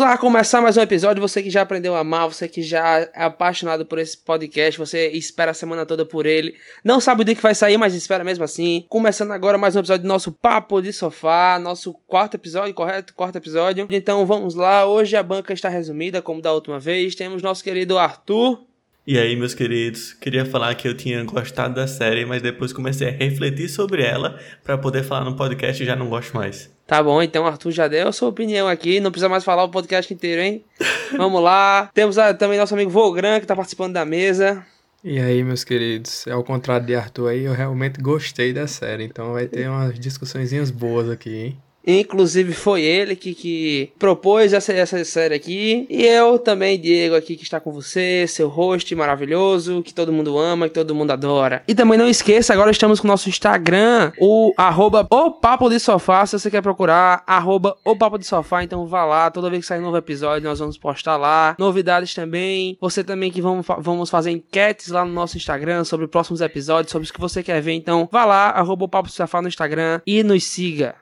Vamos lá começar mais um episódio. Você que já aprendeu a amar, você que já é apaixonado por esse podcast, você espera a semana toda por ele. Não sabe o dia que vai sair, mas espera mesmo assim. Começando agora mais um episódio do nosso Papo de Sofá, nosso quarto episódio, correto? Quarto episódio. Então vamos lá. Hoje a banca está resumida, como da última vez. Temos nosso querido Arthur. E aí, meus queridos, queria falar que eu tinha gostado da série, mas depois comecei a refletir sobre ela para poder falar no podcast e já não gosto mais. Tá bom, então Arthur já deu a sua opinião aqui, não precisa mais falar o podcast inteiro, hein? Vamos lá. Temos a, também nosso amigo Vogran, que tá participando da mesa. E aí, meus queridos, ao contrário de Arthur aí, eu realmente gostei da série, então vai ter umas discussõezinhas boas aqui, hein? Inclusive foi ele que, que propôs essa, essa série aqui. E eu também, Diego, aqui que está com você, seu host maravilhoso, que todo mundo ama, que todo mundo adora. E também não esqueça, agora estamos com o nosso Instagram, o arroba o Papo de Sofá, se você quer procurar, arroba o Papo de Sofá, então vá lá, toda vez que sair novo episódio, nós vamos postar lá. Novidades também, você também que vamos, vamos fazer enquetes lá no nosso Instagram sobre próximos episódios, sobre o que você quer ver, então vá lá, arroba o Papo de Sofá no Instagram e nos siga.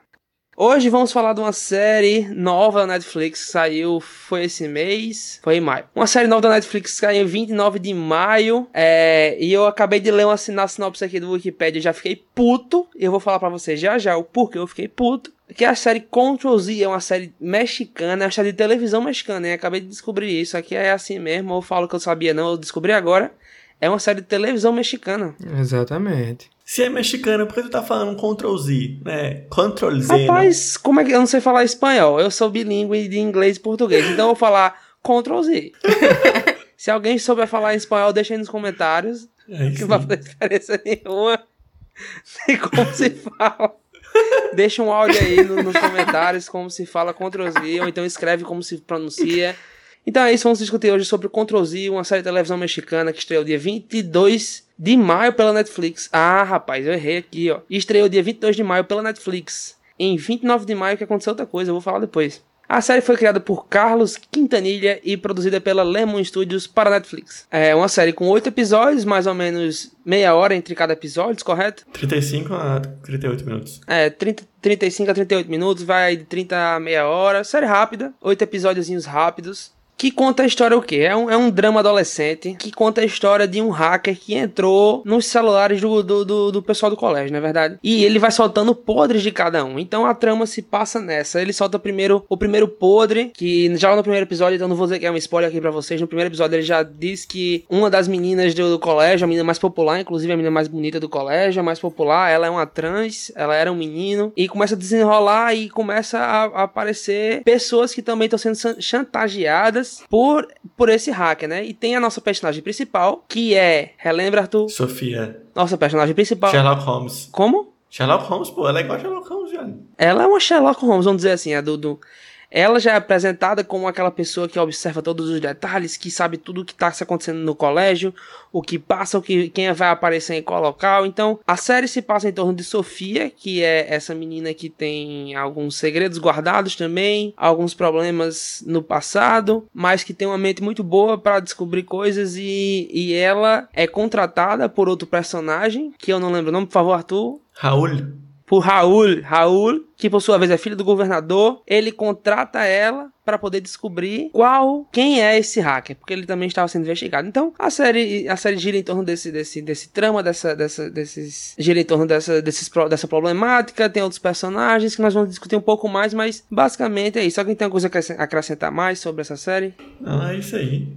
Hoje vamos falar de uma série nova da Netflix que saiu, foi esse mês, foi em maio. Uma série nova da Netflix que saiu em 29 de maio, é, e eu acabei de ler uma sinopse aqui do Wikipedia, já fiquei puto, e eu vou falar para vocês já já o porquê eu fiquei puto. Que é a série Control Z, é uma série mexicana, é uma série de televisão mexicana, hein? Acabei de descobrir isso, aqui é assim mesmo, eu falo que eu sabia não, eu descobri agora. É uma série de televisão mexicana. Exatamente. Se é mexicana, por que tu tá falando Ctrl Z, né? Ctrl Z. Rapaz, não? como é que eu não sei falar espanhol? Eu sou bilíngue de inglês e português, então eu vou falar Ctrl Z. Se alguém souber falar espanhol, deixa aí nos comentários. É que não vai fazer diferença nenhuma. Sei como se fala. Deixa um áudio aí no, nos comentários como se fala Ctrl Z, ou então escreve como se pronuncia. Então é isso, vamos discutir hoje sobre o Ctrl Z, uma série de televisão mexicana que estreou dia 22 de maio pela Netflix. Ah, rapaz, eu errei aqui, ó. Estreou dia 22 de maio pela Netflix. Em 29 de maio que aconteceu outra coisa, eu vou falar depois. A série foi criada por Carlos Quintanilha e produzida pela Lemon Studios para Netflix. É uma série com oito episódios, mais ou menos meia hora entre cada episódio, correto? 35 a 38 minutos. É, 30, 35 a 38 minutos, vai de 30 a meia hora. Série rápida, oito episódios rápidos que conta a história o quê? É um, é um drama adolescente que conta a história de um hacker que entrou nos celulares do, do, do, do, pessoal do colégio, não é verdade? E ele vai soltando podres de cada um. Então a trama se passa nessa. Ele solta primeiro o primeiro podre, que já no primeiro episódio, então não vou dizer que é um spoiler aqui pra vocês. No primeiro episódio ele já diz que uma das meninas do, do colégio, a menina mais popular, inclusive a menina mais bonita do colégio, a mais popular, ela é uma trans, ela era um menino, e começa a desenrolar e começa a, a aparecer pessoas que também estão sendo chantageadas por, por esse hacker, né? E tem a nossa personagem principal, que é. Relembra, Arthur? Sofia. Nossa personagem principal. Sherlock Holmes. Como? Sherlock Holmes, pô, ela é igual a Sherlock Holmes, velho. Ela é uma Sherlock Holmes, vamos dizer assim, a do, do ela já é apresentada como aquela pessoa que observa todos os detalhes, que sabe tudo o que está acontecendo no colégio, o que passa, o que quem vai aparecer em qual local. Então, a série se passa em torno de Sofia, que é essa menina que tem alguns segredos guardados também, alguns problemas no passado, mas que tem uma mente muito boa para descobrir coisas e, e ela é contratada por outro personagem, que eu não lembro o nome, por favor, Arthur. Raul por Raul. Raul, que por sua vez é filho do governador, ele contrata ela para poder descobrir qual quem é esse hacker, porque ele também estava sendo investigado. Então, a série a série gira em torno desse desse desse trama, dessa dessa desses gira em torno dessa desses dessa problemática, tem outros personagens que nós vamos discutir um pouco mais, mas basicamente é isso. Alguém tem alguma coisa a acrescentar mais sobre essa série? Não, é isso aí.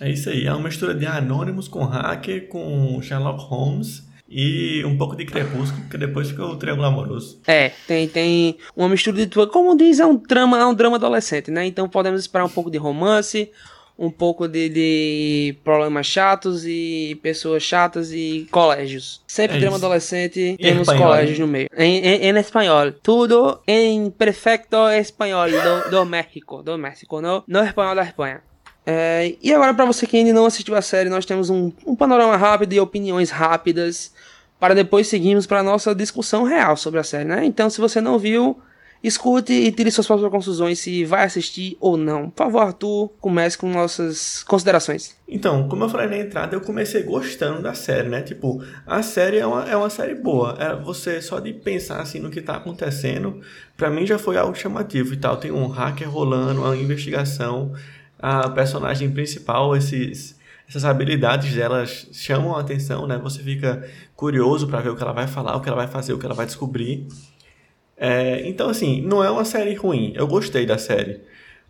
É isso aí. É uma mistura de Anonymous com hacker com Sherlock Holmes e um pouco de crepúsculo, porque depois fica o triângulo amoroso. É, tem, tem uma mistura de tudo. Como diz, é um drama, é um drama adolescente, né? Então podemos esperar um pouco de romance, um pouco de, de problemas chatos e pessoas chatas e colégios. Sempre é drama isso. adolescente, e temos espanhol, colégios no meio. Em, em, em, espanhol. Tudo em perfeito espanhol do, do México. Do México, no, no espanhol da Espanha. É, e agora, para você que ainda não assistiu a série, nós temos um, um panorama rápido e opiniões rápidas para depois seguirmos para nossa discussão real sobre a série, né? Então, se você não viu, Escute e tire suas próprias conclusões se vai assistir ou não. Por favor, Arthur, comece com nossas considerações. Então, como eu falei na entrada, eu comecei gostando da série, né? Tipo, a série é uma, é uma série boa. É você só de pensar assim no que tá acontecendo, para mim já foi algo chamativo e tal. Tem um hacker rolando, uma investigação, a personagem principal, esses essas habilidades delas chamam a atenção, né? Você fica curioso para ver o que ela vai falar, o que ela vai fazer, o que ela vai descobrir. É, então, assim, não é uma série ruim. Eu gostei da série.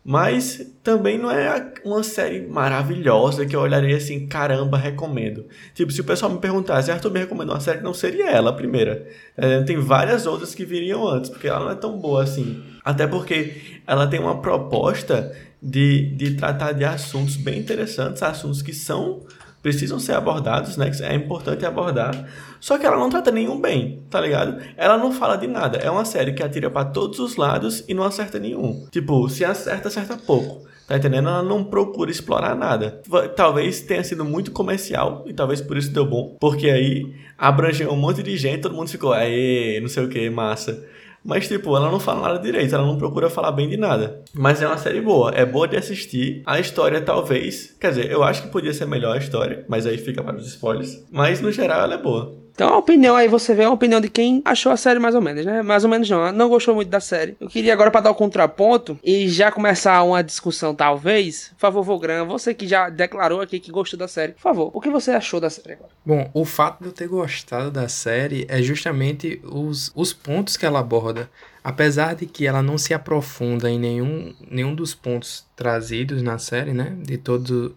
Mas também não é uma série maravilhosa que eu olharia assim, caramba, recomendo. Tipo, se o pessoal me perguntasse, Arthur me recomendou uma série, não seria ela a primeira. É, tem várias outras que viriam antes, porque ela não é tão boa assim. Até porque ela tem uma proposta de, de tratar de assuntos bem interessantes, assuntos que são precisam ser abordados, né? É importante abordar. Só que ela não trata nenhum bem, tá ligado? Ela não fala de nada. É uma série que atira para todos os lados e não acerta nenhum. Tipo, se acerta, acerta pouco. Tá entendendo? Ela não procura explorar nada. Talvez tenha sido muito comercial e talvez por isso deu bom. Porque aí abrangeu um monte de gente, todo mundo ficou, aê, não sei o que, massa. Mas, tipo, ela não fala nada direito, ela não procura falar bem de nada. Mas é uma série boa, é boa de assistir. A história, talvez. Quer dizer, eu acho que podia ser melhor a história, mas aí fica para os spoilers. Mas, no geral, ela é boa. Então a opinião aí, você vê a opinião de quem achou a série mais ou menos, né? Mais ou menos não, não gostou muito da série. Eu queria agora para dar o contraponto e já começar uma discussão talvez. Por favor, Vogran, você que já declarou aqui que gostou da série. Por favor, o que você achou da série agora? Bom, o fato de eu ter gostado da série é justamente os, os pontos que ela aborda. Apesar de que ela não se aprofunda em nenhum, nenhum dos pontos trazidos na série, né? De todos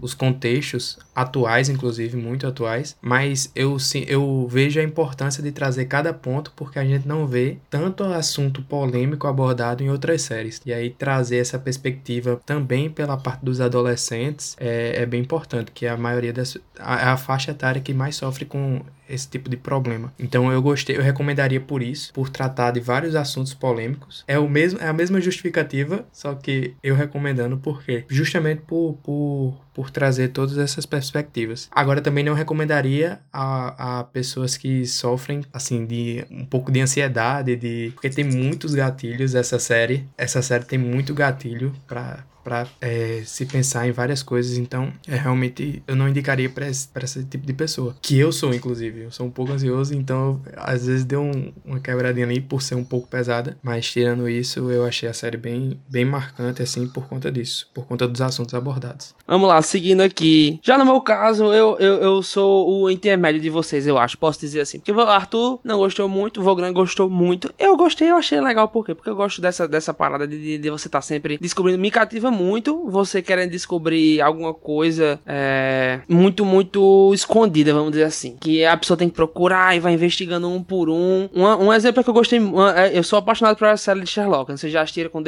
os contextos atuais, inclusive, muito atuais. Mas eu, eu vejo a importância de trazer cada ponto porque a gente não vê tanto assunto polêmico abordado em outras séries. E aí trazer essa perspectiva também pela parte dos adolescentes é, é bem importante, que a maioria das. A, a faixa etária que mais sofre com esse tipo de problema. Então eu gostei, eu recomendaria por isso, por tratar de vários assuntos polêmicos. É o mesmo, é a mesma justificativa, só que eu recomendando por quê? Justamente por, por, por trazer todas essas perspectivas. Agora também não recomendaria a, a pessoas que sofrem assim de um pouco de ansiedade, de porque tem muitos gatilhos essa série. Essa série tem muito gatilho para para é, se pensar em várias coisas. Então, é realmente eu não indicaria para esse, esse tipo de pessoa. Que eu sou, inclusive. Eu sou um pouco ansioso, então às vezes deu um, uma quebradinha ali por ser um pouco pesada. Mas tirando isso, eu achei a série bem, bem marcante, assim, por conta disso. Por conta dos assuntos abordados. Vamos lá, seguindo aqui. Já no meu caso, eu, eu, eu sou o intermédio de vocês, eu acho. Posso dizer assim. Porque o Arthur não gostou muito, o Vogran gostou muito. Eu gostei, eu achei legal. Por quê? Porque eu gosto dessa, dessa parada de, de você estar tá sempre descobrindo. Me cativa muito você querendo descobrir alguma coisa é, muito, muito escondida, vamos dizer assim. Que a pessoa tem que procurar e vai investigando um por um. Um, exemplo que eu gostei. É, eu sou apaixonado por série de Sherlock. Você já assistiram com,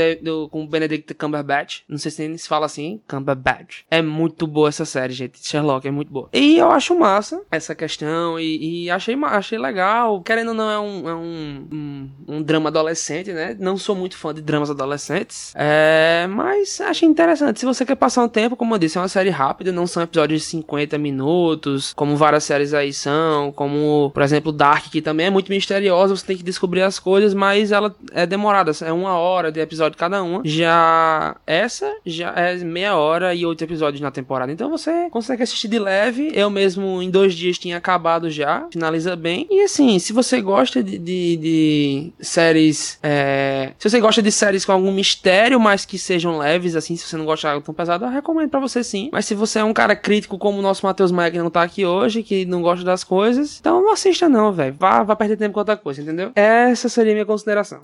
com Benedict Cumberbatch? Não sei se se fala assim. Cumberbatch. É muito boa essa série, gente. Sherlock é muito boa. E eu acho massa essa questão. E, e achei, achei legal. Querendo ou não, é, um, é um, um, um drama adolescente, né? Não sou muito fã de dramas adolescentes. É, mas achei interessante. Se você quer passar um tempo, como eu disse, é uma série rápida, não são episódios de 50 minutos, como várias séries aí são, como, por exemplo, Dark, que também é muito misteriosa, você tem que descobrir as coisas, mas ela é demorada, é uma hora de episódio cada uma. Já essa já é meia hora e oito episódios na temporada. Então você consegue assistir de leve. Eu mesmo em dois dias tinha acabado já, finaliza bem. E assim, se você gosta de, de, de séries, é... se você gosta de séries com algum mistério, mas que sejam leves, assim, se você não gosta de algo tão pesado, eu recomendo para você sim. Mas se você é um cara crítico como o nosso Matheus Maia, que não tá aqui hoje, que não gosta das coisas, então não assista não, velho. Vá, vá perder tempo com outra coisa, entendeu? Essa seria a minha consideração.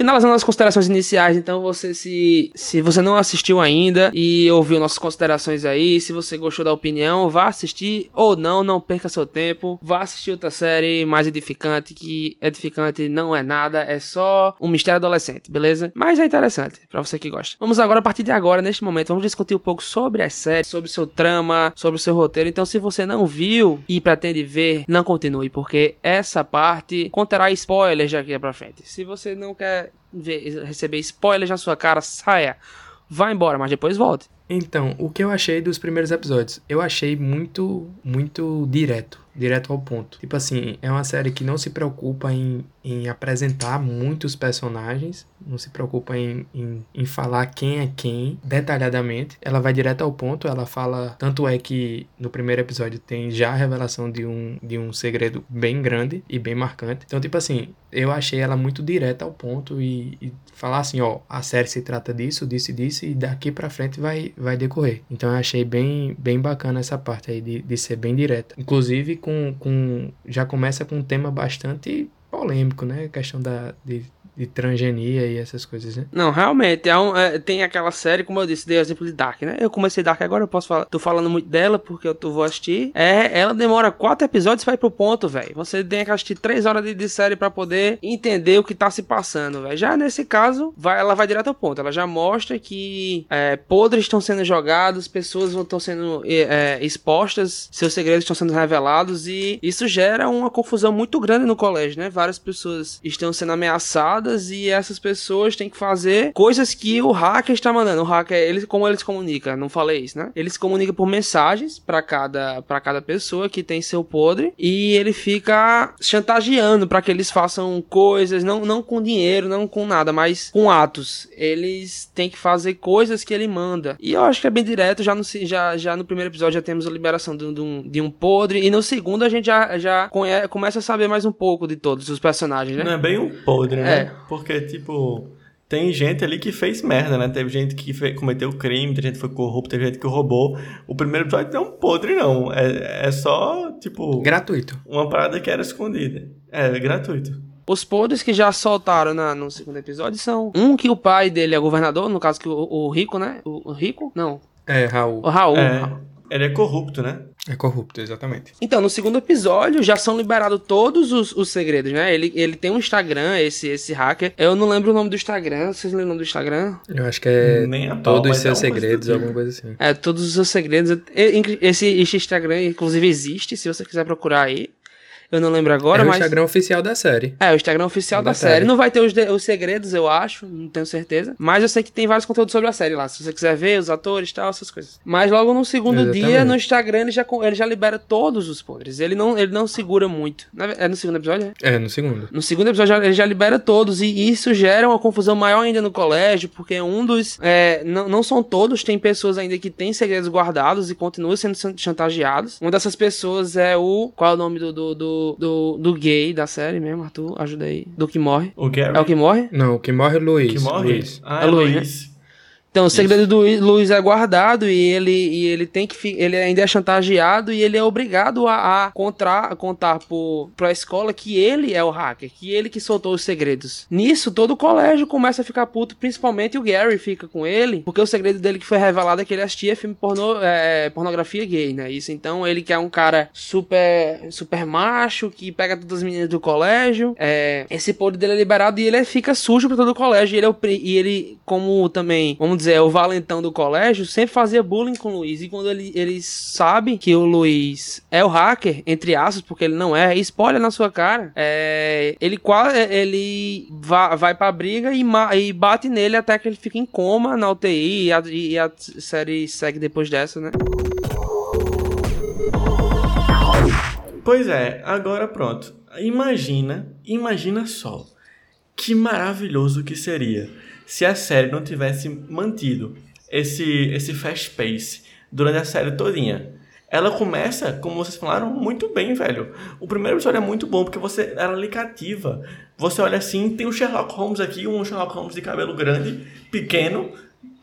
Finalizando as considerações iniciais, então você se se você não assistiu ainda e ouviu nossas considerações aí, se você gostou da opinião, vá assistir ou não, não perca seu tempo, vá assistir outra série mais edificante que edificante não é nada, é só um mistério adolescente, beleza? Mas é interessante para você que gosta. Vamos agora a partir de agora neste momento, vamos discutir um pouco sobre as séries, sobre seu trama, sobre seu roteiro. Então, se você não viu e pretende ver, não continue, porque essa parte conterá spoilers daqui para frente. Se você não quer receber spoilers na sua cara, saia. Vá embora, mas depois volte. Então, o que eu achei dos primeiros episódios? Eu achei muito, muito direto direto ao ponto. Tipo assim, é uma série que não se preocupa em, em apresentar muitos personagens, não se preocupa em, em, em, falar quem é quem detalhadamente. Ela vai direto ao ponto, ela fala. Tanto é que no primeiro episódio tem já a revelação de um, de um segredo bem grande e bem marcante. Então, tipo assim, eu achei ela muito direta ao ponto e, e falar assim: ó, a série se trata disso, disso e disso, e daqui pra frente vai, vai decorrer. Então, eu achei bem, bem bacana essa parte aí de, de ser bem direta. Inclusive, com, com já começa com um tema bastante polêmico, né? A questão da, de de transgenia e essas coisas, né? Não, realmente, é um, é, tem aquela série, como eu disse, dei exemplo de Dark, né? Eu comecei Dark agora, eu posso falar, tô falando muito dela porque eu tô, vou assistir. É, ela demora quatro episódios ir pro ponto, velho. Você tem que assistir três horas de, de série para poder entender o que tá se passando, velho. Já nesse caso, vai, ela vai direto ao ponto. Ela já mostra que é, podres estão sendo jogados, pessoas estão sendo é, expostas, seus segredos estão sendo revelados e isso gera uma confusão muito grande no colégio, né? Várias pessoas estão sendo ameaçadas e essas pessoas têm que fazer coisas que o hacker está mandando. O hacker, ele, como ele se comunica? Não falei isso, né? Ele se comunica por mensagens para cada, para cada pessoa que tem seu podre e ele fica chantageando para que eles façam coisas, não, não com dinheiro, não com nada, mas com atos. Eles têm que fazer coisas que ele manda. E eu acho que é bem direto, já no, já, já no primeiro episódio já temos a liberação de, de, um, de um podre e no segundo a gente já, já conhece, começa a saber mais um pouco de todos os personagens, né? Não é bem um podre, né? É. Porque, tipo, tem gente ali que fez merda, né? Teve gente que fez, cometeu crime, teve gente que foi corrupto, teve gente que roubou. O primeiro episódio não é um podre, não. É, é só, tipo. Gratuito. Uma parada que era escondida. É, gratuito. Os podres que já soltaram na, no segundo episódio são um que o pai dele é governador, no caso que o, o Rico, né? O, o Rico? Não. É, Raul. O Raul. É, ele é corrupto, né? É corrupto, exatamente. Então, no segundo episódio já são liberados todos os, os segredos, né? Ele, ele tem um Instagram, esse, esse hacker. Eu não lembro o nome do Instagram. Vocês lembram o nome do Instagram? Eu acho que é todos os seus é segredos, alguma coisa assim. É, todos os seus segredos. Esse, esse Instagram, inclusive, existe, se você quiser procurar aí. Eu não lembro agora, é mas. É o Instagram oficial da série. É, o Instagram oficial da, da, série. série. Não vai ter os, os segredos, eu acho, não tenho certeza. Mas eu sei que tem vários conteúdos sobre a série lá. Se você quiser ver os atores e tal, essas coisas. Mas logo no segundo Exatamente. dia, no Instagram, ele já, ele já libera todos os podres. Ele não, ele não segura muito. É no segundo episódio? É, é no segundo. No segundo episódio, ele já libera todos. E isso gera uma confusão maior ainda no colégio, porque um dos. É, não, não são todos, tem pessoas ainda que têm segredos guardados e continuam sendo chantageados. Uma dessas pessoas é o. Qual é o nome do, do, do, do, do gay da série mesmo, Arthur? Ajuda aí. Do que morre. O Gary? É o que morre? Não, o que morre é o Luiz. O que morre? Luiz. Ah, é, é Luiz. Luiz. Né? Então, o segredo do Luiz é guardado e ele, e ele tem que ele ainda é chantageado e ele é obrigado a, a contar, contar pro, pra escola que ele é o hacker, que ele que soltou os segredos. Nisso, todo o colégio começa a ficar puto, principalmente o Gary fica com ele, porque o segredo dele que foi revelado é que ele assistia filme pornô, é, pornografia gay, né? Isso, então ele que é um cara super, super macho, que pega todas as meninas do colégio, é, esse poder dele é liberado e ele fica sujo pra todo o colégio e ele, é o, e ele como também, vamos dizer, o valentão do colégio, sempre fazia bullying com o Luiz. E quando ele, ele sabe que o Luiz é o hacker, entre aspas, porque ele não é, spoiler na sua cara, é, ele quase ele vai, vai pra briga e, e bate nele até que ele fica em coma na UTI e a, e a série segue depois dessa, né? Pois é, agora pronto. Imagina, imagina só. Que maravilhoso que seria se a série não tivesse mantido esse, esse fast pace durante a série todinha. Ela começa, como vocês falaram, muito bem, velho. O primeiro episódio é muito bom, porque você ela lhe cativa. Você olha assim, tem o Sherlock Holmes aqui, um Sherlock Holmes de cabelo grande, pequeno,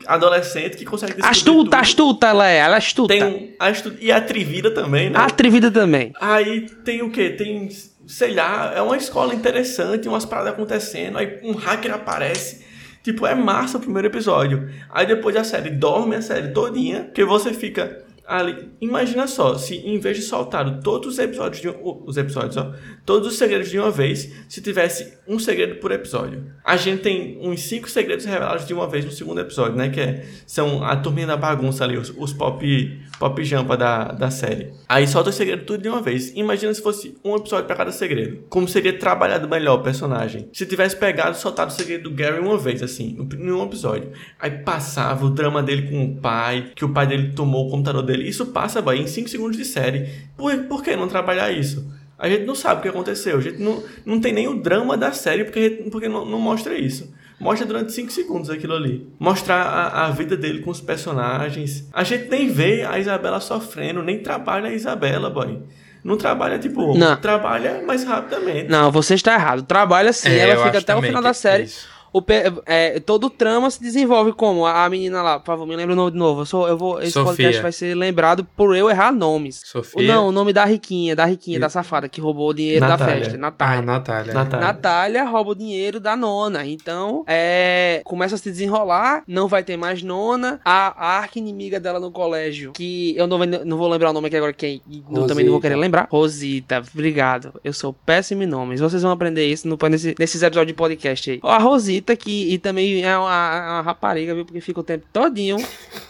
adolescente, que consegue Astuta, tudo. astuta ela é, ela é astuta. Tem astu... E atrevida também, né? Atrevida também. Aí tem o quê? Tem, sei lá, é uma escola interessante, umas paradas acontecendo, aí um hacker aparece Tipo, é massa o primeiro episódio. Aí depois a série dorme a série todinha, que você fica ali, imagina só, se em vez de soltar todos os episódios, de, os episódios, ó, todos os segredos de uma vez, se tivesse um segredo por episódio. A gente tem uns cinco segredos revelados de uma vez no segundo episódio, né? Que é, são a turminha da bagunça ali, os, os pop, pop jampa da, da série. Aí solta o segredo tudo de uma vez. Imagina se fosse um episódio para cada segredo. Como seria trabalhado melhor o personagem. Se tivesse pegado e soltado o segredo do Gary uma vez, assim, em um episódio. Aí passava o drama dele com o pai, que o pai dele tomou o computador dele. Isso passa, boy, em 5 segundos de série. Por, por que não trabalhar isso? A gente não sabe o que aconteceu. A gente não, não tem nem o drama da série porque, porque não, não mostra isso. Mostra durante 5 segundos aquilo ali. Mostrar a, a vida dele com os personagens. A gente nem vê a Isabela sofrendo, nem trabalha a Isabela, boy. Não trabalha, tipo, Não. trabalha mais rapidamente. Não, você está errado. Trabalha sim, É, ela fica até o final que da série. isso. O é, todo o trama se desenvolve como? A, menina lá, por favor, me lembra o nome de novo. Eu sou, eu vou, esse Sofia. podcast vai ser lembrado por eu errar nomes. Sofia. não, o nome da riquinha, da riquinha, E- da safada que roubou o dinheiro Natália. da festa. Ah, Natália. Natália. Natália. Natália rouba o dinheiro da nona. Então, é, começa a se desenrolar. Não vai ter mais nona. A, a arca inimiga dela no colégio, que eu não, vou- não vou lembrar o nome aqui agora, quem eu também não vou querer lembrar. Rosita, obrigado. Eu sou péssimo em nomes. Vocês vão aprender isso no, nesse, nesses episódios de podcast aí. Ó, A Rosita, que e também é uma, é uma rapariga, viu? Porque fica o tempo todinho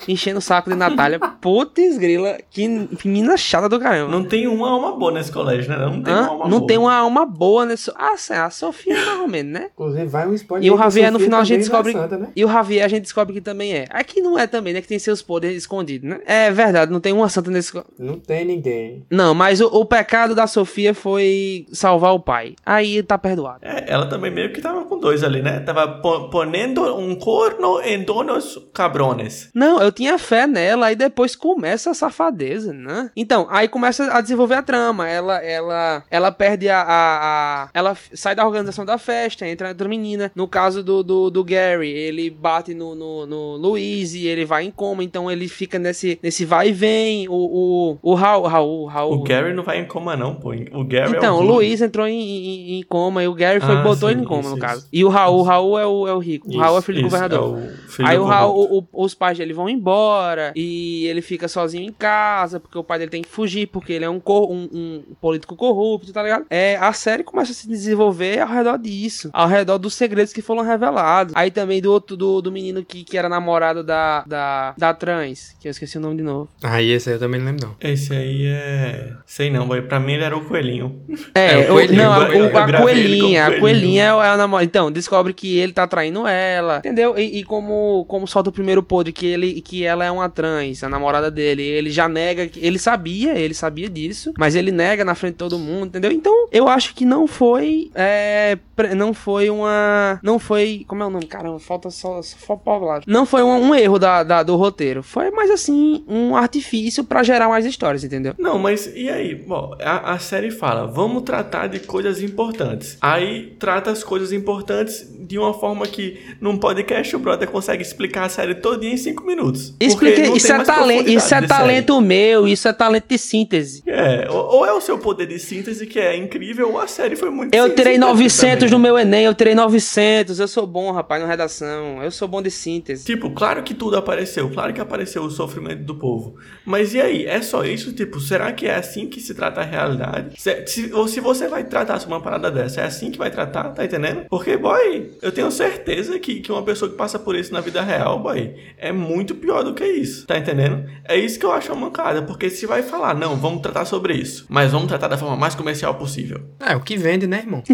enchendo o saco de Natália. Putz, grila. Que menina chata do caramba. Não tem uma alma boa nesse colégio, né? Não tem Hã? uma alma Não boa. tem uma alma boa nesse. Ah, sim, a Sofia mais ou menos, né? Inclusive, vai um spoiler. E o que Javier, no final, a gente é descobre- santa, né? E o Javier a gente descobre que também é. Aqui não é também, né? Que tem seus poderes escondidos, né? É verdade, não tem uma santa nesse. Não tem ninguém. Não, mas o, o pecado da Sofia foi salvar o pai. Aí tá perdoado. É, ela também meio que tava com dois ali, né? Tava po- ponendo um corno em donos cabrones. Não, eu tinha fé nela, aí depois começa a safadeza, né? Então, aí começa a desenvolver a trama. Ela ela ela perde a. a- a- ela sai da organização da festa, entra outra menina. No caso do, do, do Gary, ele bate no, no, no Luiz e ele vai em coma, então ele fica nesse, nesse vai e vem. O, o, o Raul, Raul, Raul. O Gary não vai em coma, não, pô. O Gary é Então, o. Luiz entrou em, em, em coma e o Gary foi e Ah, botou sim, ele em coma, isso, no caso. E o Raul, o Raul é o, é o rico. O Isso, Raul é filho do isso, governador. é o filho Aí do o Raul, o- o- os pais dele vão embora e ele fica sozinho em casa porque o pai dele tem que fugir porque ele é um, cor- um- um político corrupto, tá ligado? É, a série começa a se desenvolver ao redor disso, ao redor dos segredos que foram revelados. Aí também do outro, do, do menino que, que era namorado da, da, da trans, que eu esqueci o nome de novo. Ah, e esse aí eu também não lembro, não. Esse aí é... Sei não, boy. Pra mim ele era o coelhinho. É, É, o o- coelhinho, não, a, o- a coelhinha, a coelhinho. coelhinha é a namorada. Então, descobre que ele tá traindo ela, entendeu? E, e como, como solta o primeiro pod que ele que ela é uma trans, a namorada dele, ele já nega, que- ele sabia, ele sabia disso, mas ele nega na frente de todo mundo, entendeu? Então, eu acho que não foi, é, não foi uma, não foi, como é o nome? Caramba, falta só, só palavra. Não foi um, um erro da, da- do roteiro, foi mais assim, um artifício pra gerar mais histórias, entendeu? Não, mas e aí? Bom, a, a série fala, vamos tratar de coisas importantes. Aí trata as coisas importantes de uma forma que num podcast o brother consegue explicar a série toda em 5 minutos. Não isso é, talento, isso é de série. talento meu, isso é talento de síntese. É, ou, ou é o seu poder de síntese que é incrível, ou a série foi muito Eu tirei sintética 900 também. no meu Enem, eu tirei 900. Eu sou bom, rapaz, na redação. Eu sou bom de síntese. Tipo, claro que tudo apareceu, claro que apareceu o sofrimento do povo. Mas e aí? É só isso? Tipo, será que é assim que se trata a realidade? Se, se- ou se você vai tratar uma parada dessa, é assim que vai tratar, tá entendendo? Porque, boy, eu tenho certeza que, que uma pessoa que passa por isso na vida real, boy, é muito pior do que isso, tá entendendo? É isso que eu acho uma mancada, porque se vai falar, não, vamos tratar sobre isso, mas vamos tratar da forma mais comercial possível. É, o que vende, né, irmão?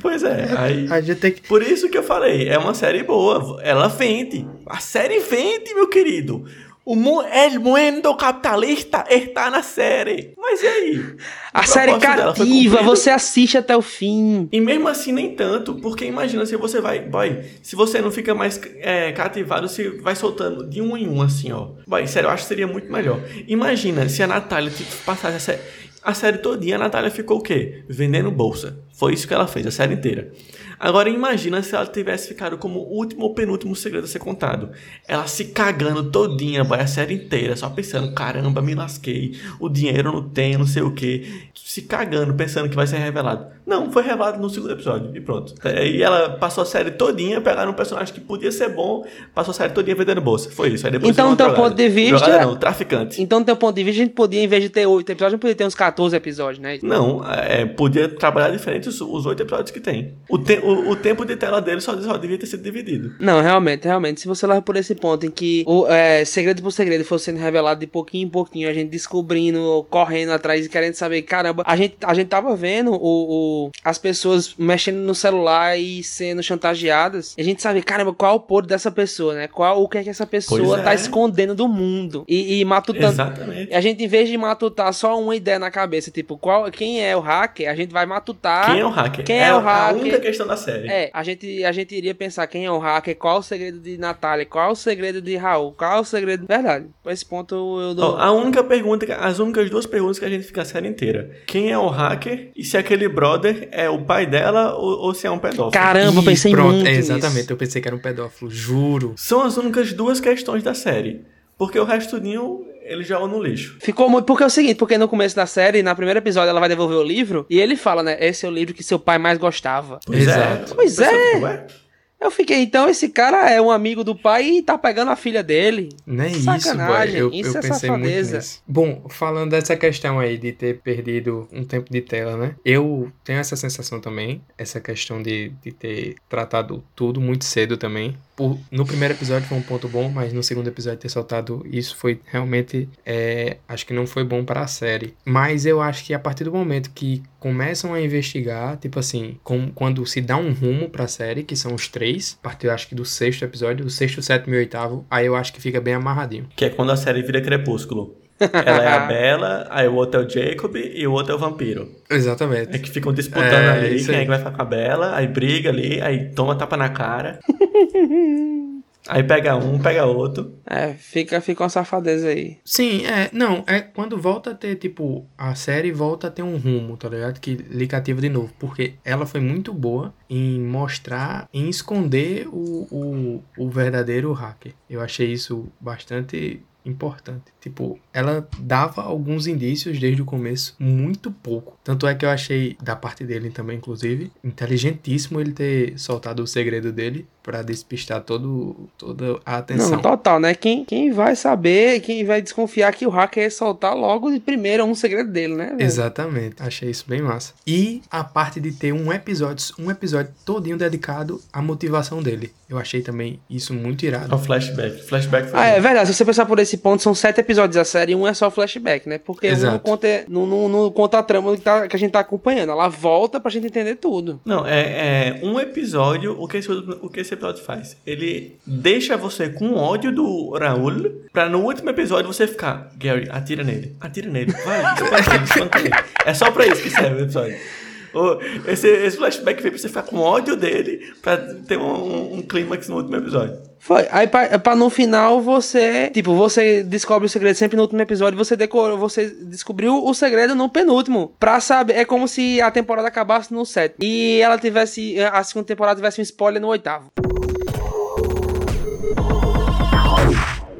Pois é, aí. A gente tem que. Por isso que eu falei, é uma série boa. Ela vende. A série vende, meu querido. O mu el mundo capitalista está na série. Mas e aí? A O série cativa, você assiste até o fim. E mesmo assim, nem tanto, porque imagina se você vai, boy, se você não fica mais é, cativado, se vai soltando de um em um, assim, ó. Boy, sério, eu acho que seria muito melhor. Imagina se a Natália passasse a série, a série todinha, a Natália ficou o quê? Vendendo bolsa. Foi isso que ela fez, a série inteira. Agora imagina se ela tivesse ficado como último ou penúltimo segredo a ser contado. Ela se cagando todinha, vai a série inteira, só pensando, caramba, me lasquei, o dinheiro não tem, não sei o que. Se cagando, pensando que vai ser revelado. Não, foi revelado no segundo episódio, e pronto. É, E ela passou a série todinha, pegaram um personagem que podia ser bom, passou a série todinha vendendo bolsa. Foi isso. Aí depois Então, teu drogada. ponto de vista- Drogada não, traficante. Então, do teu ponto de vista, a gente podia, em vez de ter oito episódios, a gente podia ter uns 14 episódios, né? Não, é, podia trabalhar diferente os, os oito episódios que tem. O, te- o, o tempo de tela dele só, só devia ter sido dividido. Não, realmente, realmente. Se você leva por esse ponto em que o é, segredo por segredo fosse sendo revelado de pouquinho em pouquinho, a gente descobrindo, correndo atrás e querendo saber, caramba, a gente, a gente tava vendo o, o- as pessoas mexendo no celular e sendo chantageadas. E a gente sabe, caramba, qual é o podre dessa pessoa, né? Qual o que é que essa pessoa Pois é. tá escondendo do mundo. E, e matutando. Exatamente. E a gente, em vez de matutar só uma ideia na cabeça, tipo, qual, quem é o hacker, a gente vai matutar. Quem é o hacker? Quem é o a hacker? única questão da série. É, a gente, a gente iria pensar quem é o hacker, qual é o segredo de Natália, qual é o segredo de Raul, qual é o segredo. Verdade. Por esse ponto eu dou. A única pergunta, as únicas duas perguntas que a gente fica a série inteira. Quem é o hacker e se aquele brother é o pai dela ou, ou se é um pedófilo. Caramba, eu Ih, pensei pronto, muito. é, nisso. exatamente, eu pensei que era um pedófilo, juro. São as únicas duas questões da série. Porque o resto ele joga no lixo. Ficou muito. Porque é o seguinte, porque no começo da série, na primeiro episódio, ela vai devolver o livro e ele fala, né? Esse é o livro que seu pai mais gostava. Pois Exato. é. Pois é. Eu fiquei, então esse cara é um amigo do pai e tá pegando a filha dele. Não é isso, Sacanagem, boy. Eu, isso eu é pensei muito safadeza. nisso. Bom, falando dessa questão aí de ter perdido um tempo de tela, né? Eu tenho essa sensação também. Essa questão de, de ter tratado tudo muito cedo também. Por- no primeiro episódio foi um ponto bom, mas no segundo episódio ter soltado isso foi realmente. é, acho que não foi bom para a série. Mas eu acho que a partir do momento que começam a investigar, tipo assim, com- quando se dá um rumo pra série, que são os três, a partir acho que do sexto episódio, o sexto, sétimo e oitavo, aí eu acho que fica bem amarradinho. Que é quando a série vira crepúsculo. Ela é a Bela, aí o outro é o Jacob e o outro é o vampiro. É Exatamente. que ficam disputando É, ali isso quem é que vai ficar com a Bela, aí briga ali, aí toma tapa na cara. aí pega um, pega outro. É, fica, fica uma safadeza aí. Sim, é, não, é quando volta a ter, tipo, a série volta a ter um rumo, tá ligado? Que lhe cativa de novo, porque ela foi muito boa em mostrar, em esconder o, o, o verdadeiro hacker. Eu achei isso bastante importante. Tipo, ela dava alguns indícios desde o começo, muito pouco. Tanto é que eu achei, da parte dele também, inclusive, inteligentíssimo ele ter soltado o segredo dele pra despistar todo, toda a atenção. Não, total, né? Quem, quem vai saber, quem vai desconfiar que o hacker ia soltar logo de primeira um segredo dele, né? velho? Exatamente, achei isso bem massa. E a parte de ter um episódio, um episódio todinho dedicado à motivação dele. Eu achei também isso muito É irado. o flashback. Flashback foi Ah, é verdade. Se você pensar por esse ponto, são sete episódios da série e um é só flashback, né? Porque um não conta, não, não, não conta a trama que, tá- que a gente tá acompanhando. Ela volta pra gente entender tudo. Não, é, é um episódio. O que, esse, o que esse episódio faz? Ele deixa você com ódio do Raul, pra no último episódio você ficar, Gary, atira nele, atira nele, vai, espanca ele, espanca ele. É só pra isso que serve o episódio. Esse, esse flashback veio pra você ficar com ódio dele, pra ter um, um, um clímax no último episódio. Foi. Aí pra, pra no final você. Tipo, você descobre o segredo sempre no último episódio. Você decorou, você descobriu o segredo no penúltimo. Pra saber. É como se a temporada acabasse no sétimo. E ela tivesse. A segunda temporada tivesse um spoiler no oitavo.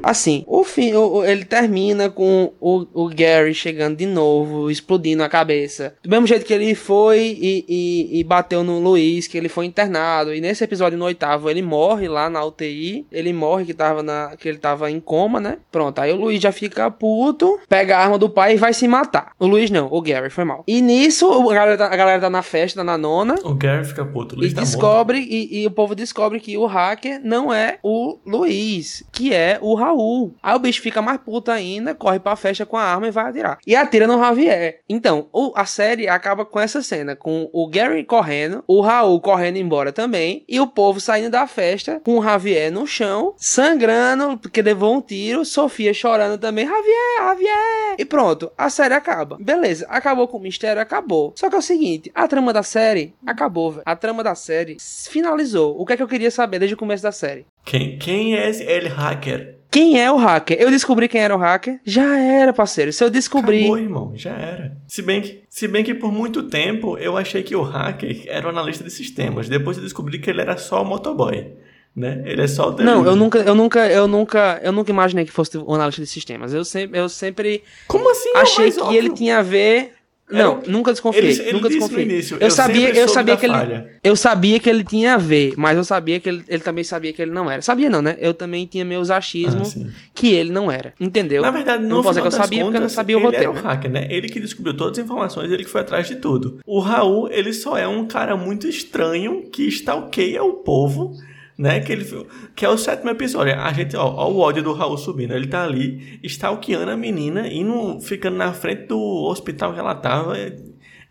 Assim, o fim, ele termina com o, o Gary chegando de novo, explodindo a cabeça. Do mesmo jeito que ele foi e, e- e bateu no Luiz, que ele foi internado. E nesse episódio, no oitavo, ele morre lá na UTI. Ele morre que, tava na, que ele tava em coma, né? Pronto, aí o Luiz já fica puto, pega a arma do pai e vai se matar. O Luiz não, o Gary, foi mal. E nisso, a galera, tá- a galera tá na festa, na nona. O Gary fica puto, o E Luiz tá morto. descobre, e, e o povo descobre que o hacker não é o Luiz, que é o Raul. Aí o bicho fica mais puto ainda, corre pra festa com a arma e vai atirar. E atira no Javier. Então, o- a série acaba com essa cena, com o Gary correndo, o Raul correndo embora também, e o povo saindo da festa com o Javier no chão, sangrando, porque levou um tiro, Sofia chorando também, Javier, Javier! E pronto, a série acaba. Beleza, acabou com o mistério, acabou. Só que é o seguinte, a trama da série acabou, velho. A trama da série finalizou. O que é que eu queria saber desde o começo da série? Quem, quem é esse ele hacker? Quem é o hacker. Eu descobri quem era o hacker. Já era, parceiro. Se eu descobri. Acabou, irmão, já era. Se bem, que, se bem que por muito tempo eu achei que o hacker era o analista de sistemas. Depois eu descobri que ele era só o motoboy. Né? Ele é só o Não, eu nunca, eu nunca, eu nunca, eu nunca imaginei que fosse o analista de sistemas. Eu sempre, eu sempre Como assim? achei que óbvio. ele tinha a ver não, nunca desconfiei. Ele- ele nunca desconfiei. início, eu eu sabia, eu sabia que ele, falha. eu sabia que ele tinha a ver, mas eu sabia que ele, ele também sabia que ele não era. Sabia não, né? Eu também tinha meus Ah, achismos sim. que ele não era. Entendeu? Na verdade, não posso dizer final que eu sabia porque eu não contas, sabia o ele roteiro. era o hacker, né? Ele que descobriu todas as informações, ele que foi atrás de tudo. O Raul, ele só é um cara muito estranho que stalkeia o povo, né? Que, ele, que é o sétimo episódio. A gente, ó, ó o ódio do Raul subindo. Ele tá ali, stalkeando a menina, indo, ficando na frente do hospital que ela tava,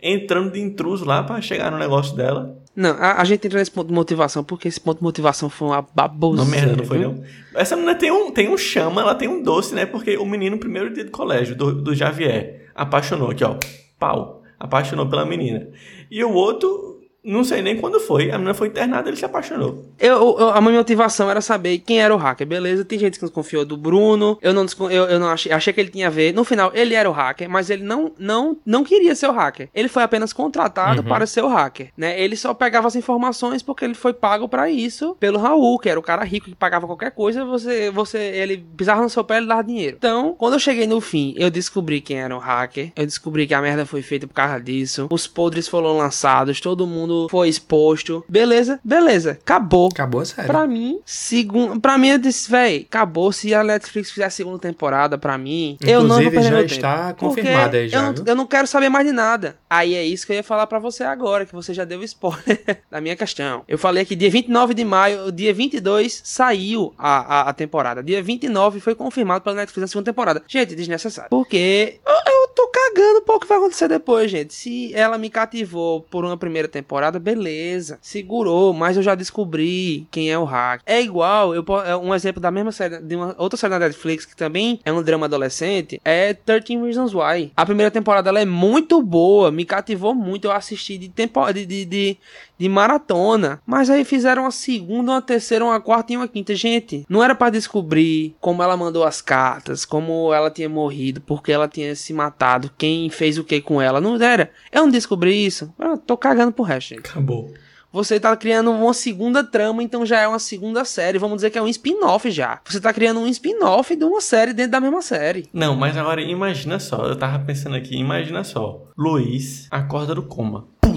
entrando de intruso lá pra chegar no negócio dela. Não, a, a gente entra nesse ponto de motivação porque esse ponto de motivação foi uma baboseira. Não, merda, não foi não. Essa menina tem um, tem um chama, ela tem um doce, né? Porque o menino, primeiro dia do colégio, do, do Javier, apaixonou aqui, ó. Pau. Apaixonou pela menina. E o outro, não sei nem quando foi. A menina foi internada, ele se apaixonou. Eu, eu- a minha motivação era saber quem era o hacker, beleza? Tem gente que desconfiou do Bruno. Eu não, descon- eu, eu não achei, achei que ele tinha a ver. No final, ele era o hacker, mas ele não, não, não queria ser o hacker. Ele foi apenas contratado para ser o hacker, né? Ele só pegava as informações porque ele foi pago para isso pelo Raul, que era o cara rico que pagava qualquer coisa. Você, você, ele pisava no seu pé e dava dinheiro. Então, quando eu cheguei no fim, eu descobri quem era o hacker. Eu descobri que a merda foi feita por causa disso. Os podres foram lançados, todo mundo foi exposto. Beleza, beleza, acabou. Acabou a série. Pra mim, segundo, pra mim eu disse, véi, acabou se a Netflix fizer a segunda temporada pra mim, eu não vou Inclusive, perder já está tempo. confirmada aí já, Eu não, eu não quero saber mais de nada. Aí é isso que eu ia falar pra você agora, que você já deu spoiler da minha questão. Eu falei que dia 29 de maio, dia 22 saiu a, a, a temporada. Dia 29 foi confirmado pela Netflix a segunda temporada. Gente, desnecessário. Porque eu, eu tô cagando pro que vai acontecer depois, gente. Se ela me cativou por uma primeira temporada, beleza. Segurou, mas eu já descobri quem é o hack. É igual, eu, é um exemplo da mesma série, de uma outra série da Netflix que também é um drama adolescente, é 13 Reasons Why. A primeira temporada ela é muito boa, me cativou muito, eu assisti de tempo de, de, de, de maratona. Mas aí fizeram uma segunda, uma terceira, uma quarta e uma quinta. Gente, não era pra descobrir como ela mandou as cartas, como ela tinha morrido, porque ela tinha se matado, quem fez o que com ela. Não era. Eu não descobri isso. Eu tô cagando pro resto, gente. Acabou. Você tá criando uma segunda trama, então já é uma segunda série. Vamos dizer que é um spin-off já. Você tá criando um spin-off de uma série dentro da mesma série. Não, mas agora imagina só. Eu tava pensando aqui, imagina só. Luiz acorda do coma. Puto.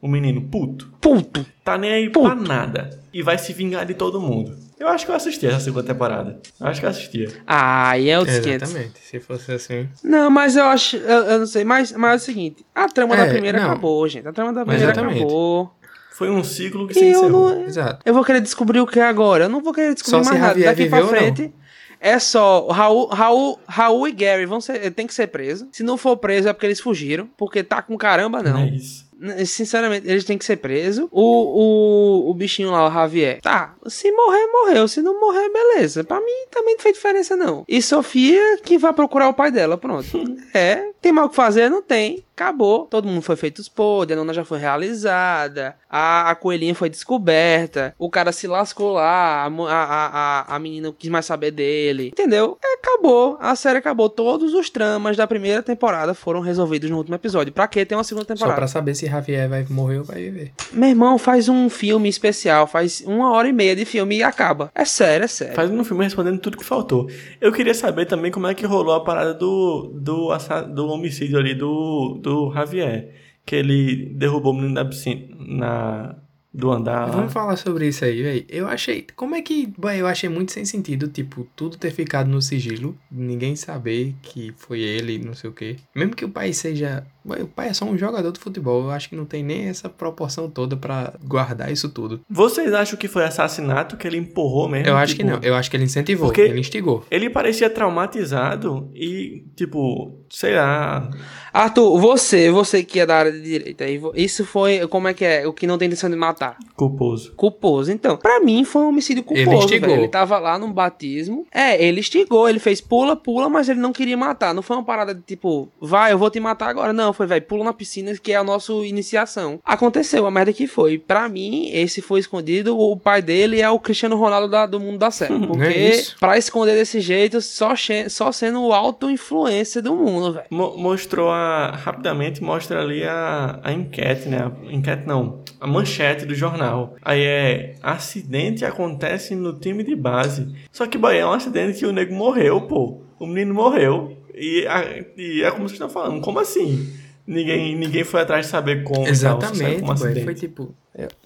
O menino puto. Puto. Tá nem aí Puto. pra nada. E vai se vingar de todo mundo. Eu acho que eu assisti essa segunda temporada. Eu acho que eu assistia. Ah, e é outros 500. Exatamente. Se fosse assim. Não, mas eu acho. Eu, eu não sei, mas, mas é o seguinte: a trama da É, primeira não. acabou, gente. A trama da primeira Exatamente. acabou. Foi um ciclo que se E eu encerrou. não. Exato. Eu vou querer descobrir o que é agora. Eu não vou querer descobrir Só se mais nada. Daqui pra frente. É só Raul, Raul, Raul e Gary vão ser, tem que ser presos. Se não for preso é porque eles fugiram, porque tá com caramba não. É isso. Sinceramente, eles têm que ser presos. O, o, o bichinho lá, o Javier. Tá, se morrer, morreu. Se não morrer, beleza. Pra mim também não fez diferença, não. E Sofia, que vai procurar o pai dela, pronto. é, tem mal o que fazer? Não tem. Acabou. Todo mundo foi feito os podres, a nona já foi realizada. A, a coelhinha foi descoberta. O cara se lascou lá. A, a, a, a, menina não quis mais saber dele. Entendeu? É, acabou. A série acabou. Todos os tramas da primeira temporada foram resolvidos no último episódio. Pra que ter uma segunda Só temporada? pra saber se Javier vai morrer ou vai viver. Meu irmão, faz um filme especial, faz uma hora e meia de filme e acaba. É sério, é sério. Faz um filme respondendo tudo que faltou. Eu queria saber também como é que rolou a parada do, do, assa- do homicídio ali do, do Javier. Que ele derrubou o menino da piscina na, do andar. Vamos falar sobre isso aí, velho. Eu achei. Como é que. Eu achei muito sem sentido, tipo, tudo ter ficado no sigilo, ninguém saber que foi ele, não sei o quê. Mesmo que o pai seja. o pai é só um jogador de futebol. Eu acho que não tem nem essa proporção toda pra guardar isso tudo. Vocês acham que foi assassinato que ele empurrou mesmo? Eu acho que Tipo, não. Eu acho que ele incentivou. Porque- Ele instigou. Ele parecia traumatizado e, tipo, sei lá. Arthur, você, você que é da área de direita, isso foi, como é que é? O que não tem intenção de matar. Matar. Culposo. Culposo. Então, pra mim foi um homicídio Ele culposo, instigou. velho. Ele tava lá num batismo. É, ele instigou, ele fez pula, pula, mas ele não queria matar. Não foi uma parada de tipo, vai, eu vou te matar agora. Não, foi, velho, pula na piscina, que é a nossa iniciação. Aconteceu, a merda que foi. Pra mim, esse foi escondido. O pai dele é o Cristiano Ronaldo da- do mundo da série. Porque, é pra esconder desse jeito, só, só sendo o auto-influência do mundo, velho. Mo- mostrou a. Rapidamente mostra ali a, a enquete, né? A enquete não. A manchete do jornal. Aí é. Acidente acontece no time de base. Só que, boy, é um acidente que o nego morreu, pô. O menino morreu. E, a- e é como vocês estão falando. Como assim? Ninguém, ninguém foi atrás de saber como. tal, Exatamente, acidente. Foi tipo.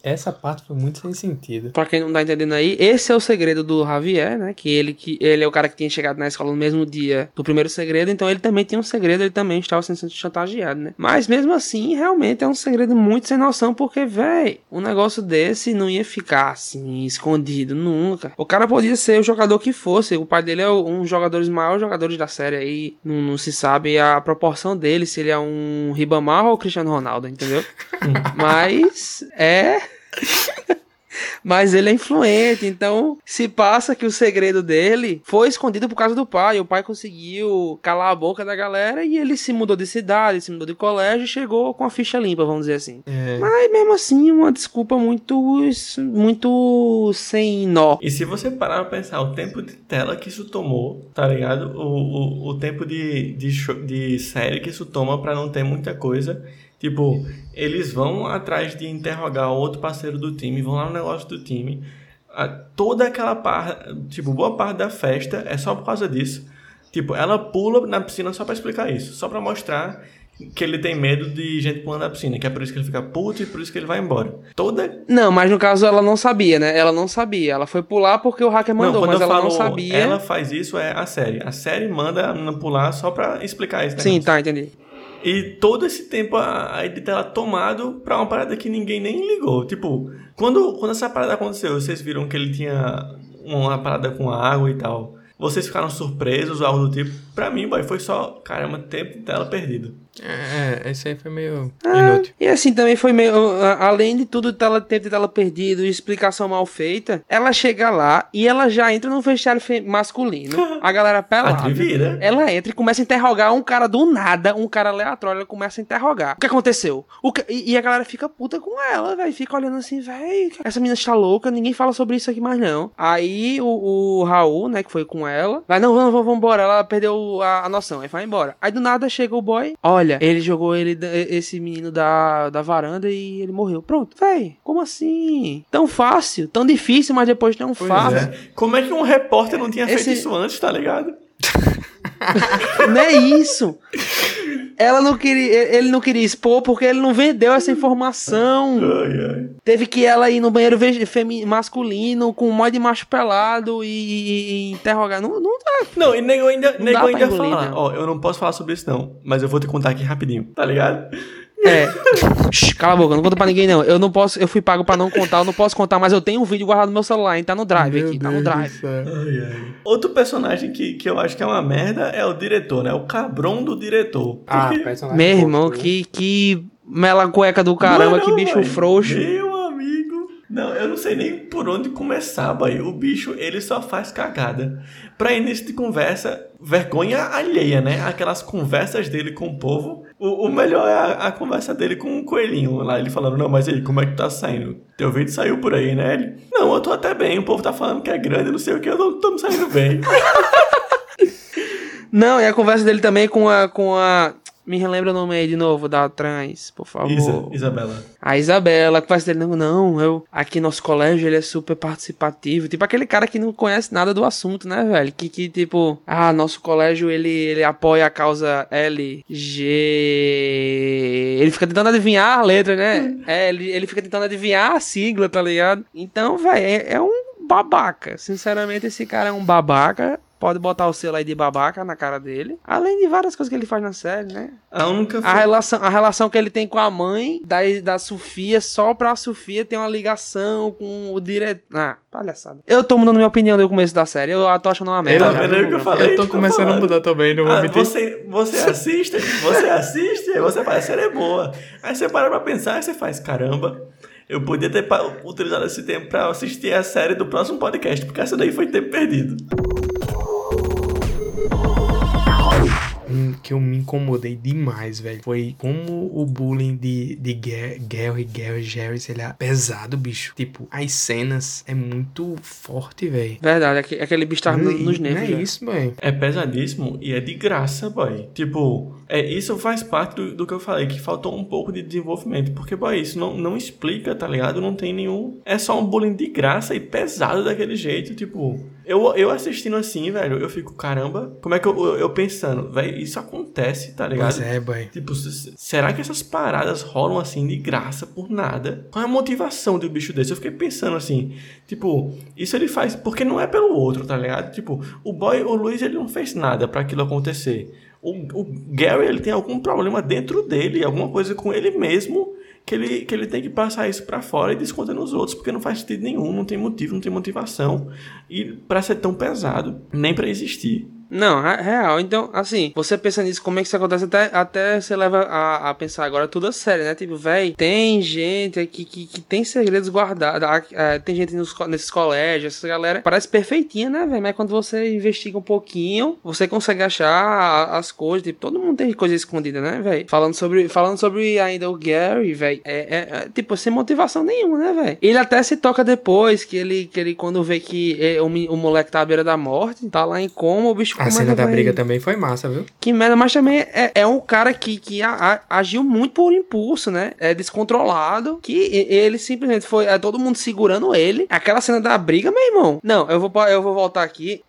Essa parte foi muito sem sentido. Pra quem não tá entendendo aí, esse é o segredo do Javier, né? Que ele, que ele é o cara que tinha chegado na escola no mesmo dia do primeiro segredo, então ele também tinha um segredo, ele também estava sendo chantageado, né? Mas mesmo assim, realmente é um segredo muito sem noção, porque, véi, um negócio desse não ia ficar assim, escondido nunca. O cara podia ser o jogador que fosse, o pai dele é um dos jogadores maiores jogadores da série aí, não, não se sabe a proporção dele, se ele é um Ribamar ou Cristiano Ronaldo, entendeu? Mas é. Mas ele é influente, então se passa que o segredo dele foi escondido por causa do pai. O pai conseguiu calar a boca da galera e ele se mudou de cidade, se mudou de colégio e chegou com a ficha limpa, vamos dizer assim. É, Mas mesmo assim, uma desculpa muito, muito sem nó. E se você parar pra pensar o tempo de tela que isso tomou, tá ligado? O, o, o tempo de, de, show- de série que isso toma pra não ter muita coisa. Tipo, eles vão atrás de interrogar outro parceiro do time, vão lá no negócio do time. Ah, Toda aquela parte, tipo, boa parte da festa é só por causa disso. Tipo, ela pula na piscina só pra explicar isso, só pra mostrar que ele tem medo de gente pulando na piscina, que é por isso que ele fica puto e por isso que ele vai embora. Toda Não, mas no caso ela não sabia, né? Ela não sabia. Ela foi pular porque o hacker mandou, quando mas ela falo não sabia. Ela faz isso é a série. A série manda a menina pular só pra explicar isso. Sim, tá, entendi. E todo esse tempo a, a Edith ela tomado pra uma parada que ninguém nem ligou. Tipo, quando, quando essa parada aconteceu, vocês viram que ele tinha uma parada com água e tal. Vocês ficaram surpresos ou algo do tipo? Pra mim, boy, foi só, caramba, tempo dela perdido. É, esse aí foi meio Ah, inútil. E assim também foi meio. Além de tudo tela, ter tela perdido e explicação mal feita, ela chega lá e ela já entra no vestiário masculino. A galera pelada. Atrevida. Ela entra e começa a interrogar um cara do nada, um cara aleatório. Ela começa a interrogar. O que aconteceu? O que- E, e a galera fica puta com ela, velho. Fica olhando assim, velho. Essa menina está louca, ninguém fala sobre isso aqui mais não. Aí o, o Raul, né, que foi com ela, vai, não, vamos, vamos embora. Ela perdeu a, a noção, aí vai embora. Aí do nada chega o boy, olha, ele jogou ele, esse menino da, da varanda e ele morreu. Pronto, véi, como assim? Tão fácil, tão difícil, mas depois tão fácil. É. Como é que um repórter não tinha Esse- feito isso antes, tá ligado? Não é isso. Ela não queria, ele não queria expor porque ele não vendeu essa informação. Ai, ai. Teve que ela ir no banheiro femi- masculino com um monte de macho pelado e, e- e interrogar. Não, não dá. Não, e nego ainda, Não nego ainda engolir, fala, não. ó, eu não posso falar sobre isso não, mas eu vou te contar aqui rapidinho, tá ligado? É. Shh, cala a boca, não conta pra ninguém não. Eu não posso, eu fui pago pra não contar, eu não posso contar, mas eu tenho um vídeo guardado no meu celular, hein? Tá no drive Meu aqui, tá no Deus drive. Ai, ai. Outro personagem que, que eu acho que é uma merda é o diretor, né? O cabrão do diretor. Ah, personagem Meu irmão, fofo, que, que mela cueca do caramba, Mano, que bicho frouxo. Meu. Não, eu não sei nem por onde começar, boy. O bicho, ele só faz cagada. Pra início de conversa, vergonha alheia, né? Aquelas conversas dele com o povo. O, o melhor é a, a conversa dele com o coelhinho lá. Ele falando, não, mas aí, como é que tá saindo? Teu vídeo saiu por aí, né? Ele, não, eu tô até bem. O povo tá falando que é grande, não sei o que, eu não tô me saindo bem. Não, e a conversa dele também com a. com a. Me relembra o nome aí de novo, da trans, por favor. Isa, Isabela. A Isabela, a conversa dele, não, não, eu. Aqui nosso colégio ele é super participativo. Tipo aquele cara que não conhece nada do assunto, né, velho? Que, que tipo, ah, nosso colégio ele, ele apoia a causa LG. Ele fica tentando adivinhar a letra, né? É, ele, ele fica tentando adivinhar a sigla, tá ligado? Então, velho, é, é um babaca. Sinceramente, esse cara é um babaca. Pode botar o selo aí de babaca na cara dele. Além de várias coisas que ele faz na série, né? A única. A relação, a relação que ele tem com a mãe da, da Sofia, só pra Sofia ter uma ligação com o diretor. Ah, palhaçada. Eu tô mudando minha opinião do começo da série. Eu tô achando uma merda. Aí o que eu falei? Eu tô começando a falando. mudar também, não vou Ah, mentir. você, você assiste, você assiste, você faz, a série é boa. Aí você para pra pensar e você faz, caramba, Eu podia ter utilizado esse tempo para assistir a série do próximo podcast, porque essa daí foi tempo perdido. Um que eu me incomodei demais, velho, foi como o bullying de, de Gary, Gary, Jerry, sei lá, pesado, bicho. Tipo, as cenas é muito forte, velho. Verdade, aquele bicho tá nos nervos. Não é isso, velho. É pesadíssimo e é de graça, boy. Tipo, é, isso faz parte do, do que eu falei, que faltou um pouco de desenvolvimento. Porque, boy, isso não, não explica, tá ligado? Não tem nenhum. É só um bullying de graça e pesado daquele jeito, tipo. Eu, eu assistindo assim, velho, eu fico, caramba, como é que eu, eu, eu pensando, velho, isso acontece, tá ligado? Pois é, boy. Tipo, será que essas paradas rolam assim de graça por nada? Qual é a motivação de um bicho desse? Eu fiquei pensando assim, tipo, isso ele faz porque não é pelo outro, tá ligado? Tipo, o boy, o Luiz, ele não fez nada para aquilo acontecer. O, o Gary, ele tem algum problema dentro dele, alguma coisa com ele mesmo que ele, que ele tem que passar isso para fora e descontar nos outros, porque não faz sentido nenhum, não tem motivo, não tem motivação. E para ser tão pesado, nem para existir. Não, real. Então, assim, você pensa nisso, como é que isso acontece, até, até você leva a, a pensar agora tudo a sério, né? Tipo, velho, tem gente aqui que, que tem segredos guardados, é, tem gente nos, nesses colégios, essa galera parece perfeitinha, né, velho? Mas quando você investiga um pouquinho, você consegue achar as coisas, tipo, todo mundo tem coisa escondida, né, velho? Falando sobre, falando sobre ainda o Gary, velho, é, é, é, tipo, sem motivação nenhuma, né, velho? Ele até se toca depois, que ele, que ele quando vê que é, o, o moleque tá à beira da morte, tá lá em coma, o bicho a cena da vai... briga também foi massa, viu? Que merda, mas também é, é um cara que, que a, a, agiu muito por impulso, né? É descontrolado, que ele simplesmente foi, é, todo mundo segurando ele. Aquela cena da briga, meu irmão. Não, eu vou, eu vou voltar aqui.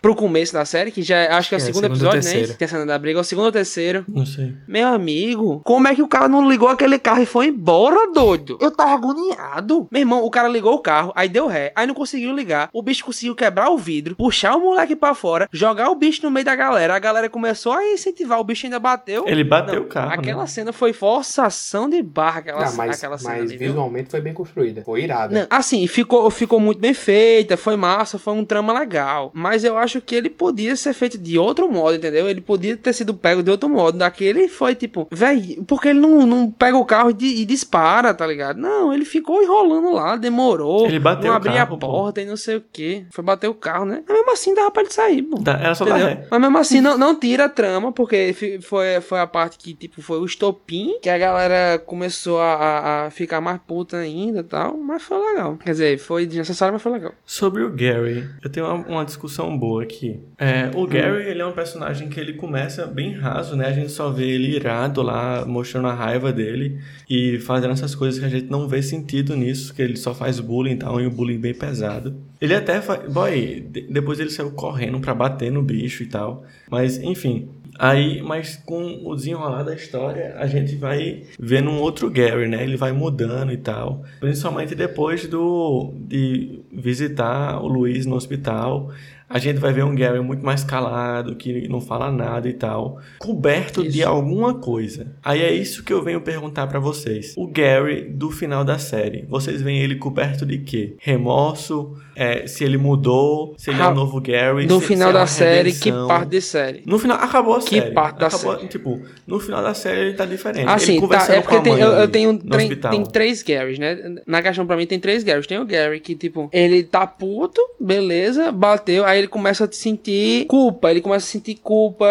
Pro começo da série, que já é, acho que é o é, segundo episódio, né? Tem a cena da briga, é o segundo ou terceiro. Não sei. Meu amigo, como é que o cara não ligou aquele carro e foi embora, doido? Eu tava agoniado. Meu irmão, o cara ligou o carro, aí deu ré, aí não conseguiu ligar. O bicho conseguiu quebrar o vidro, puxar o moleque para fora, jogar o bicho no meio da galera. A galera começou a incentivar, o bicho ainda bateu. Ele bateu não, o carro. Aquela né? cena foi forçação de barra, aquela, não, mas, aquela cena. Mas ali, visualmente viu? foi bem construída. Foi irada. Não, assim, ficou, ficou muito bem feita, foi massa, foi um trama legal. Mas eu acho que ele podia ser feito de outro modo, entendeu? Ele podia ter sido pego de outro modo. Daquele foi tipo, velho, porque ele não, não pega o carro e, e, dispara, tá ligado? Não, ele ficou enrolando lá, demorou. Ele bateu não abria a porta pô. e não sei o que. Foi bater o carro, né? Mas mesmo assim dava pra ele sair, pô. Era só Mas mesmo assim não, não tira a trama, porque foi, foi a parte que, tipo, foi o estopim, que a galera começou a, a ficar mais puta ainda e tal. Mas foi legal. Quer dizer, foi desnecessário, mas foi legal. Sobre o Gary, eu tenho uma, uma discussão boa aqui. É, o Gary, ele é um personagem que ele começa bem raso, né? A gente só vê ele irado lá, mostrando a raiva dele e fazendo essas coisas que a gente não vê sentido nisso, que ele só faz bullying e tal, e um bullying bem pesado. Ele até faz... Boy, depois ele saiu correndo para bater no bicho e tal. Mas, enfim, Aí, mas com o desenrolar da história, a gente vai vendo um outro Gary, né? Ele vai mudando e tal. Principalmente depois do de visitar o Luiz no hospital a gente vai ver um Gary muito mais calado, que não fala nada e tal, coberto isso. de alguma coisa. Aí é isso que eu venho perguntar para vocês. O Gary do final da série, vocês veem ele coberto de quê? Remorso? É, se ele mudou? Se ele é o novo Gary? No se, final se é da série, que parte de série? No final, acabou a que série. Que parte da acabou, série? Tipo, no final da série ele tá diferente. Assim, ele tá, é porque tem, eu, eu, tenho tem, tem três Garys, né? Na questão pra mim tem três Garys. Tem o Gary que, tipo, ele tá puto, beleza, bateu, aí ele começa a sentir culpa, ele começa a sentir culpa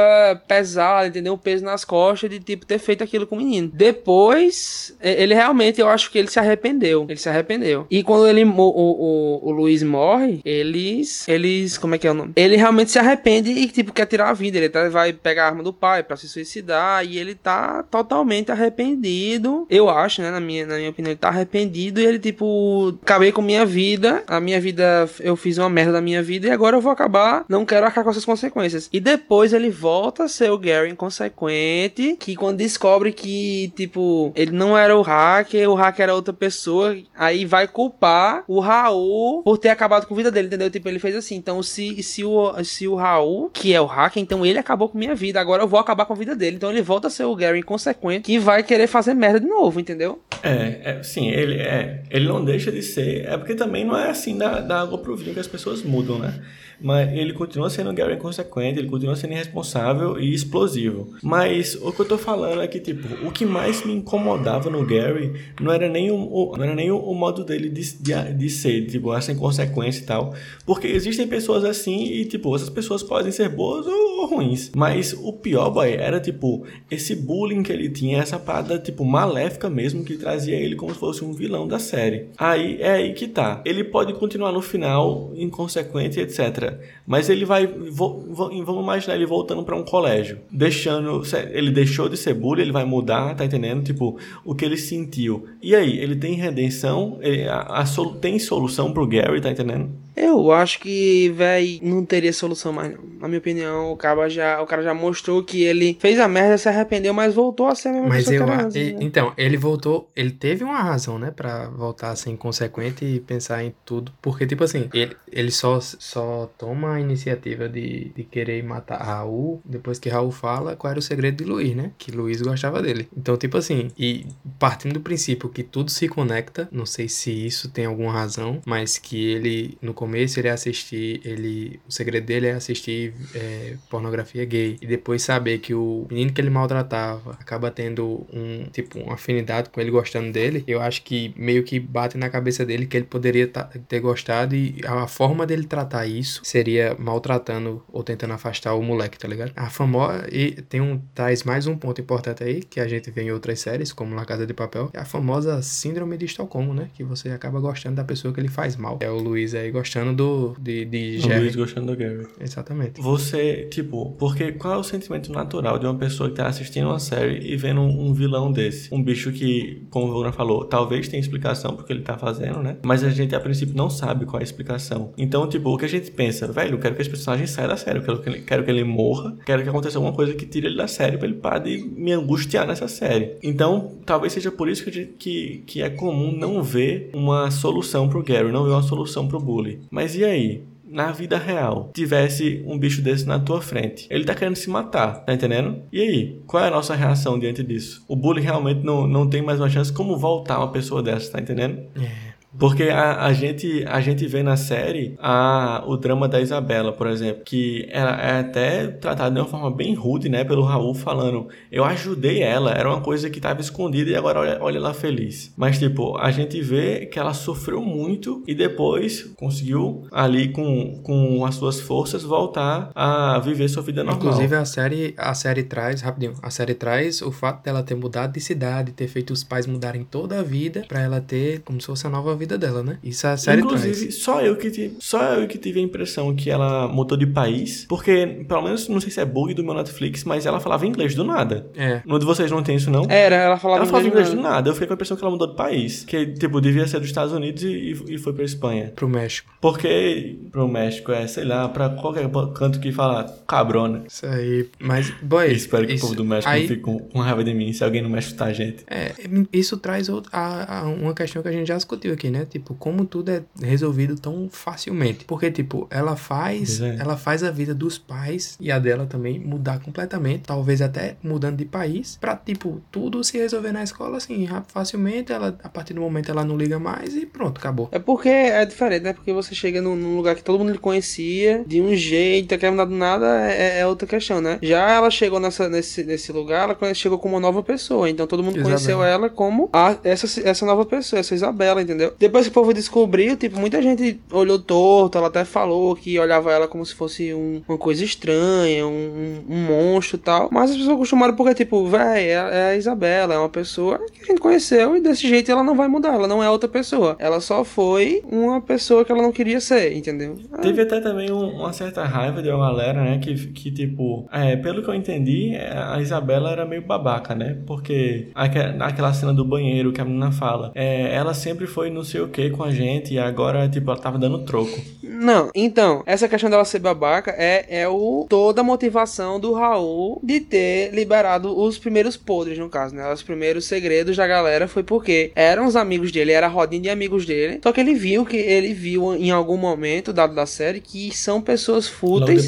pesada, entendeu? Um peso nas costas de tipo ter feito aquilo com o menino. Depois, ele realmente, eu acho que ele se arrependeu. Ele se arrependeu. E quando ele o, o, o Luiz morre, eles eles como é que é o nome? Ele realmente se arrepende e tipo quer tirar a vida. Ele até vai pegar a arma do pai para se suicidar e ele tá totalmente arrependido. Eu acho, né, na minha na minha opinião, ele tá arrependido e ele tipo acabei com minha vida. A minha vida eu fiz uma merda da minha vida e agora eu vou acabar, não quero arcar com essas consequências. E depois ele volta a ser o Gary inconsequente, que quando descobre que, tipo, ele não era o hacker, o hacker era outra pessoa, aí vai culpar o Raul por ter acabado com a vida dele, entendeu? Tipo, ele fez assim, então se, se, o, se o Raul, que é o hacker, então ele acabou com minha vida, agora eu vou acabar com a vida dele. Então ele volta a ser o Gary inconsequente, que vai querer fazer merda de novo, entendeu? É, é sim, ele é. Ele não deixa de ser. É porque também não é assim da, da água pro vinho que as pessoas mudam, né? Mas ele continua sendo um Gary inconsequente, ele continua sendo irresponsável e explosivo. Mas o que eu tô falando é que, tipo, o que mais me incomodava no Gary não era nem o, não era nem o modo dele de, de, de, ser, tipo, essa inconsequência e tal. Porque existem pessoas assim e, tipo, essas pessoas podem ser boas ou, ou ruins. Mas o pior, boy, era, tipo, esse bullying que ele tinha, essa parada, tipo, maléfica mesmo, que trazia ele como se fosse um vilão da série. Aí é aí que tá. Ele pode continuar no final inconsequente, etc. Mas ele vai. vamos imaginar ele voltando para um colégio. Deixando. Ele deixou de ser bullying, ele vai mudar, tá entendendo? Tipo, o que ele sentiu. E aí, ele tem redenção? Ele, a, a, tem solução pro Gary, tá entendendo? Eu acho que, véi, não teria solução mais. Na minha opinião, o cara já, o cara já mostrou que ele fez a merda, se arrependeu, mas voltou a ser a mesma mas pessoa. Mas eu, antes, né? então, ele voltou, ele teve uma razão, né, para voltar a ser inconsequente e pensar em tudo, porque tipo assim, ele, ele só só toma a iniciativa de, de querer matar Raul depois que Raul fala qual era o segredo de Luiz, né? Que Luiz gostava dele. Então, tipo assim, e partindo do princípio que tudo se conecta, não sei se isso tem alguma razão, mas que ele no começo começo ele é assistir, ele, o segredo dele é assistir é, pornografia gay e depois saber que o menino que ele maltratava acaba tendo um tipo uma afinidade com ele gostando dele, eu acho que meio que bate na cabeça dele que ele poderia ter gostado e a forma dele tratar isso seria maltratando ou tentando afastar o moleque, tá ligado? A famosa e tem um traz mais um ponto importante aí que a gente vê em outras séries como Na Casa de Papel, é a famosa síndrome de Estocolmo, né? Que você acaba gostando da pessoa que ele faz mal. É o Luiz aí gostando gostando do. De, de Jerry. Luiz gostando do Gary. Exatamente. Você, tipo, porque qual é o sentimento natural de uma pessoa que tá assistindo uma série e vendo um, um vilão desse? Um bicho que, como o Vogna falou, talvez tenha explicação porque ele tá fazendo, né? Mas a gente a princípio não sabe qual é a explicação. Então, tipo, o que a gente pensa, velho, eu quero que esse personagem saia da série, eu quero que ele, quero que ele morra, quero que aconteça alguma coisa que tire ele da série pra ele parar de me angustiar nessa série. Então, talvez seja por isso que, que, que é comum não ver uma solução pro Gary, não ver uma solução pro Bully. Mas e aí? na vida real, tivesse um bicho desse na tua frente, ele tá querendo se matar, tá entendendo? E aí, qual é a nossa reação diante disso? O bullying realmente não, não tem mais uma chance como voltar uma pessoa dessa, tá entendendo? É. Porque a, a, gente, a gente vê na série a, o drama da Isabela, por exemplo, que ela é até tratada de uma forma bem rude, né, pelo Raul, falando: Eu ajudei ela, era uma coisa que estava escondida e agora olha, olha ela feliz. Mas, tipo, a gente vê que ela sofreu muito e depois conseguiu, ali com, com as suas forças, voltar a viver sua vida normal. Inclusive, a série, a série traz, rapidinho, a série traz o fato dela ter mudado de cidade, ter feito os pais mudarem toda a vida para ela ter como se fosse a nova vida dela, né? Isso a série Inclusive, traz. só eu que tive, só eu que tive a impressão que ela mudou de país, porque pelo menos não sei se é bug do meu Netflix, mas ela falava inglês do nada. É. No de vocês não tem isso não? Era, ela falava, ela falava inglês, do nada. Eu fiquei com a impressão que ela mudou de país, que tipo devia ser dos Estados Unidos e, e foi para Espanha. Pro México. Porque pro México é, sei lá, para qualquer canto que fala cabrona. Isso aí. Mas boy, espero que isso, o povo do México aí... não fique com, com raiva de mim se alguém no México tá gente. É, isso traz outra, a, a, uma questão que a gente já discutiu aqui, né? Tipo, como tudo é resolvido tão facilmente. Porque, tipo, ela faz, é. ela faz a vida dos pais e a dela também mudar completamente, talvez até mudando de país, pra, tipo, tudo se resolver na escola assim, facilmente. Ela, a partir do momento, ela não liga mais e pronto, acabou. É porque é diferente, né? Porque você chega num, num lugar que todo mundo lhe conhecia de um jeito, quer mudar do nada, é, é, outra questão, né? Já ela chegou nessa, nesse, nesse lugar, ela chegou como uma nova pessoa, então todo mundo conheceu ela como a, essa, essa nova pessoa, essa Isabela, entendeu? Depois que o povo descobriu, tipo, muita gente olhou torto, ela até falou que olhava ela como se fosse um, uma coisa estranha, um, um, monstro e tal. Mas as pessoas acostumaram porque, tipo, véi, é, é, a Isabela, é uma pessoa que a gente conheceu e desse jeito ela não vai mudar, ela não é outra pessoa. Ela só foi uma pessoa que ela não queria ser, entendeu? Teve até também um, uma certa raiva de uma galera, né, que, que tipo, é, pelo que eu entendi, a Isabela era meio babaca, né? Porque aquela cena do banheiro que a menina fala, é, ela sempre foi não sei o que com a gente e agora, tipo, ela tava dando troco. Não, então, essa questão dela ser babaca é, é o toda a motivação do Raul de ter liberado os primeiros podres, no caso, né? Os primeiros segredos da galera foi porque eram os amigos dele, era a rodinha de amigos dele. Só que ele viu que ele viu em algum momento dado da série que são pessoas fúteis,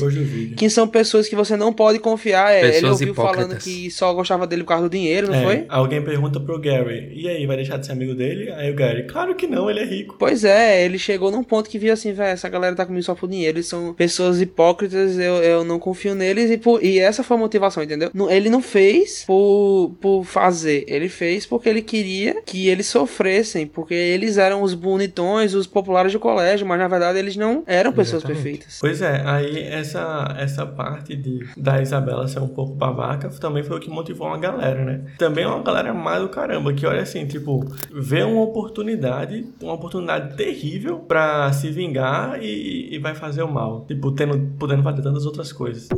que são pessoas que você não pode confiar. É, ele ouviu hipócritas. falando que só gostava dele por causa do dinheiro, não é, foi? Alguém pergunta pro Gary, e aí, vai deixar de ser amigo dele? Aí o Gary, claro que não, ele é rico. Pois é, ele chegou num ponto que viu assim, velho, essa galera tá comigo só por dinheiro, eles são pessoas hipócritas, eu, eu não confio neles e, por, e essa foi a motivação, entendeu? Não- Ele não fez por, por fazer, ele fez porque ele queria que eles sofressem, porque eles eram os bonitões, os populares do colégio, mas na verdade eles não eram pessoas Exatamente. perfeitas. Pois é, aí essa, essa parte de, da Isabela ser um pouco babaca também foi o que motivou uma galera, né? Também é uma galera má do caramba, que olha assim, tipo, vê uma oportunidade, uma oportunidade terrível pra se vingar e, e vai fazer o mal. Tipo, tendo, podendo fazer tantas outras coisas.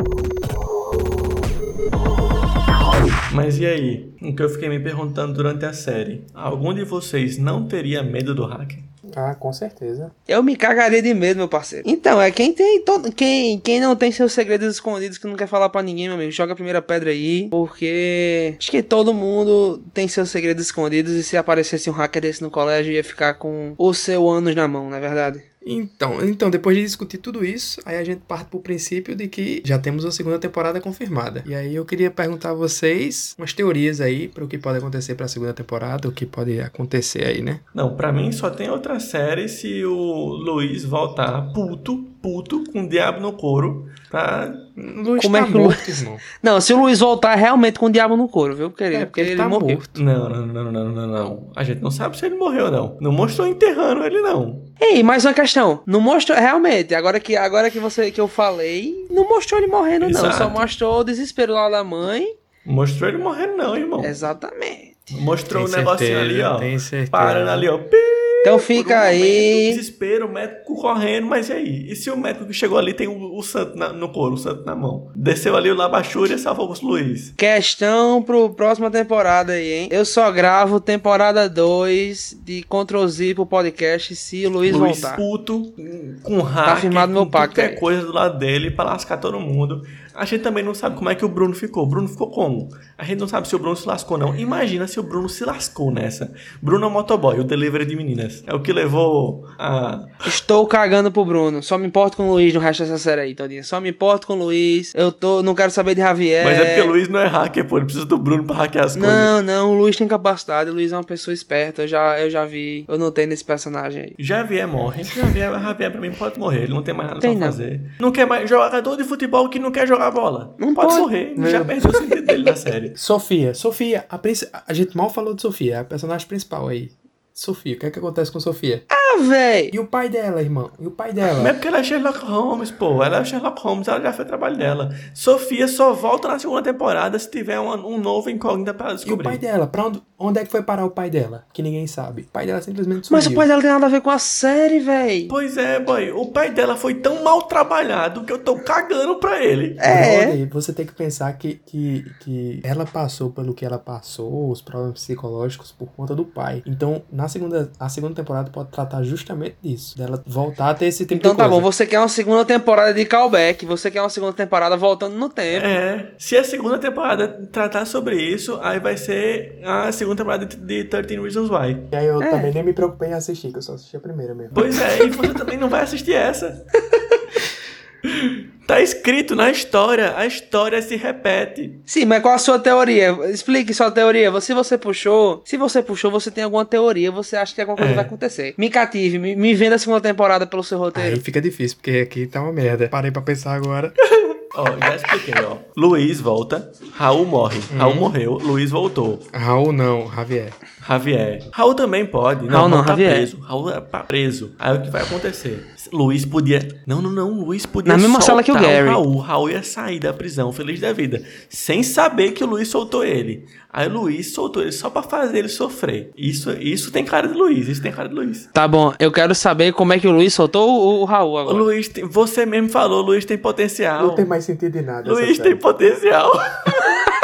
Mas e aí? O que eu fiquei me perguntando durante a série. Algum de vocês não teria medo do hacker? Ah, com certeza. Eu me cagaria de medo, meu parceiro. Então, é quem tem todo. Quem, quem não tem seus segredos escondidos que não quer falar pra ninguém, meu amigo, joga a primeira pedra aí. Porque acho que todo mundo tem seus segredos escondidos. E se aparecesse um hacker desse no colégio, ia ficar com o seu ânus na mão, não é verdade? Então, então, depois de discutir tudo isso, aí a gente parte pro princípio de que já temos a segunda temporada confirmada. E aí eu queria perguntar a vocês umas teorias aí para o que pode acontecer pra segunda temporada, o que pode acontecer aí, né? Não, pra mim só tem outra série se o Luiz voltar puto, puto, com o diabo no couro, pra... Luiz Como tá é que o Lu- morto, irmão. Não, se o Luiz voltar realmente com o diabo no couro, viu, querido? É, porque ele ele tá morreu. morto. Não, não, não, não, não, não. A gente não sabe se ele morreu ou não. Não mostrou enterrando ele, não. Ei, mais uma questão. Não mostrou. Realmente, agora que, agora que, você, que eu falei, não mostrou ele morrendo, não. Só Exato. mostrou o desespero lá da mãe. Mostrou ele morrendo, não, irmão. Exatamente. Mostrou o Tem negocinho ali, ó. tem certeza. Parando ali, ó. Pi, Então fica um momento, aí. desespero, o médico correndo, mas e aí? E se o médico que chegou ali tem o, o santo na- no couro, o santo na mão? Desceu ali o Labachúria e salvou o Luiz. Questão pro próxima temporada aí, hein? Eu só gravo temporada 2 de Ctrl Z pro podcast se o Luiz, Luiz voltar. puto, com firmado com meu pacto qualquer aí. coisa do lado dele pra lascar todo mundo. A gente também não sabe como é que o Bruno ficou. O Bruno ficou como? A gente não sabe se o Bruno se lascou, não. Imagina se o Bruno se lascou nessa. Bruno é o motoboy, o delivery de meninas. É o que levou a... Estou cagando pro Bruno. Só me importo com o Luiz no resto dessa série aí, todinha. Só me importo com o Luiz. Eu tô. Não quero saber de Javier. Mas é porque o Luiz não é hacker, pô. Ele precisa do Bruno pra hackear as coisas. Não, não, o Luiz tem capacidade, o Luiz é uma pessoa esperta, eu já, eu já vi, eu notei nesse personagem aí. Javier morre. Javier, Javier pra mim pode morrer. Ele não tem mais nada Tem pra não. fazer. Não quer mais. Jogador de futebol que não quer jogar bola. Não pode, pode. morrer. Já perdeu o sentido dele na série. Sofia, Sofia, a, a gente mal falou de Sofia, é a personagem principal aí. Sofia, o que é que acontece com Sofia? Ah, véi! E o pai dela, irmão? E o pai Não é dela? porque ela é Sherlock Holmes, pô. Ela é Sherlock Holmes, ela já fez o trabalho dela. Sofia só volta na segunda temporada se tiver um, um novo incógnita pra ela E o pai descobrir. dela? Pra onde, onde é que foi parar o pai dela? Que ninguém sabe. O pai dela simplesmente sumiu. Mas o pai dela tem nada a ver com a série, véi. Pois é, boy. O pai dela foi tão mal trabalhado que eu tô cagando pra ele. É. Brother, você tem que pensar que, que, que ela passou pelo que ela passou, os problemas psicológicos por conta do pai. Então, na segunda, a segunda temporada pode tratar justamente disso, dela voltar a ter esse tipo Então de tá coisa. bom, você quer uma segunda temporada de callback, você quer uma segunda temporada voltando no tempo. É, se a segunda temporada tratar sobre isso, aí vai ser a segunda temporada de, de 13 Reasons Why. E aí eu É. também nem me preocupei em assistir, que eu só assisti a primeira mesmo. Pois é, e você também não vai assistir essa. Tá escrito na história, a história se repete. Sim, mas qual a sua teoria? Explique sua teoria. Se você puxou, se você puxou, você tem alguma teoria, você acha que alguma coisa É. vai acontecer. Me cative, me, me venda a segunda temporada pelo seu roteiro. Aí fica difícil, porque aqui tá uma merda. Parei pra pensar agora. Ó, já expliquei, ó. Luiz volta, Raul morre. Raul morreu, Luiz voltou. Raul não, Javier. Javier. Raul também pode. Raul não, tá Javier. preso. Raul tá preso. Aí o que vai acontecer? Luiz podia. Não, não, não. Luiz podia Na mesma sala que o Gary. Raul. Raul ia sair da prisão feliz da vida. Sem saber que o Luiz soltou ele. Aí o Luiz soltou ele só pra fazer ele sofrer. Isso, isso tem cara de Luiz. Isso tem cara de Luiz. Tá bom, eu quero saber como é que o Luiz soltou o, o Raul O agora. Luiz, tem- você mesmo falou, Luiz tem potencial. Não tem mais sentido em nada. Luiz tem potencial.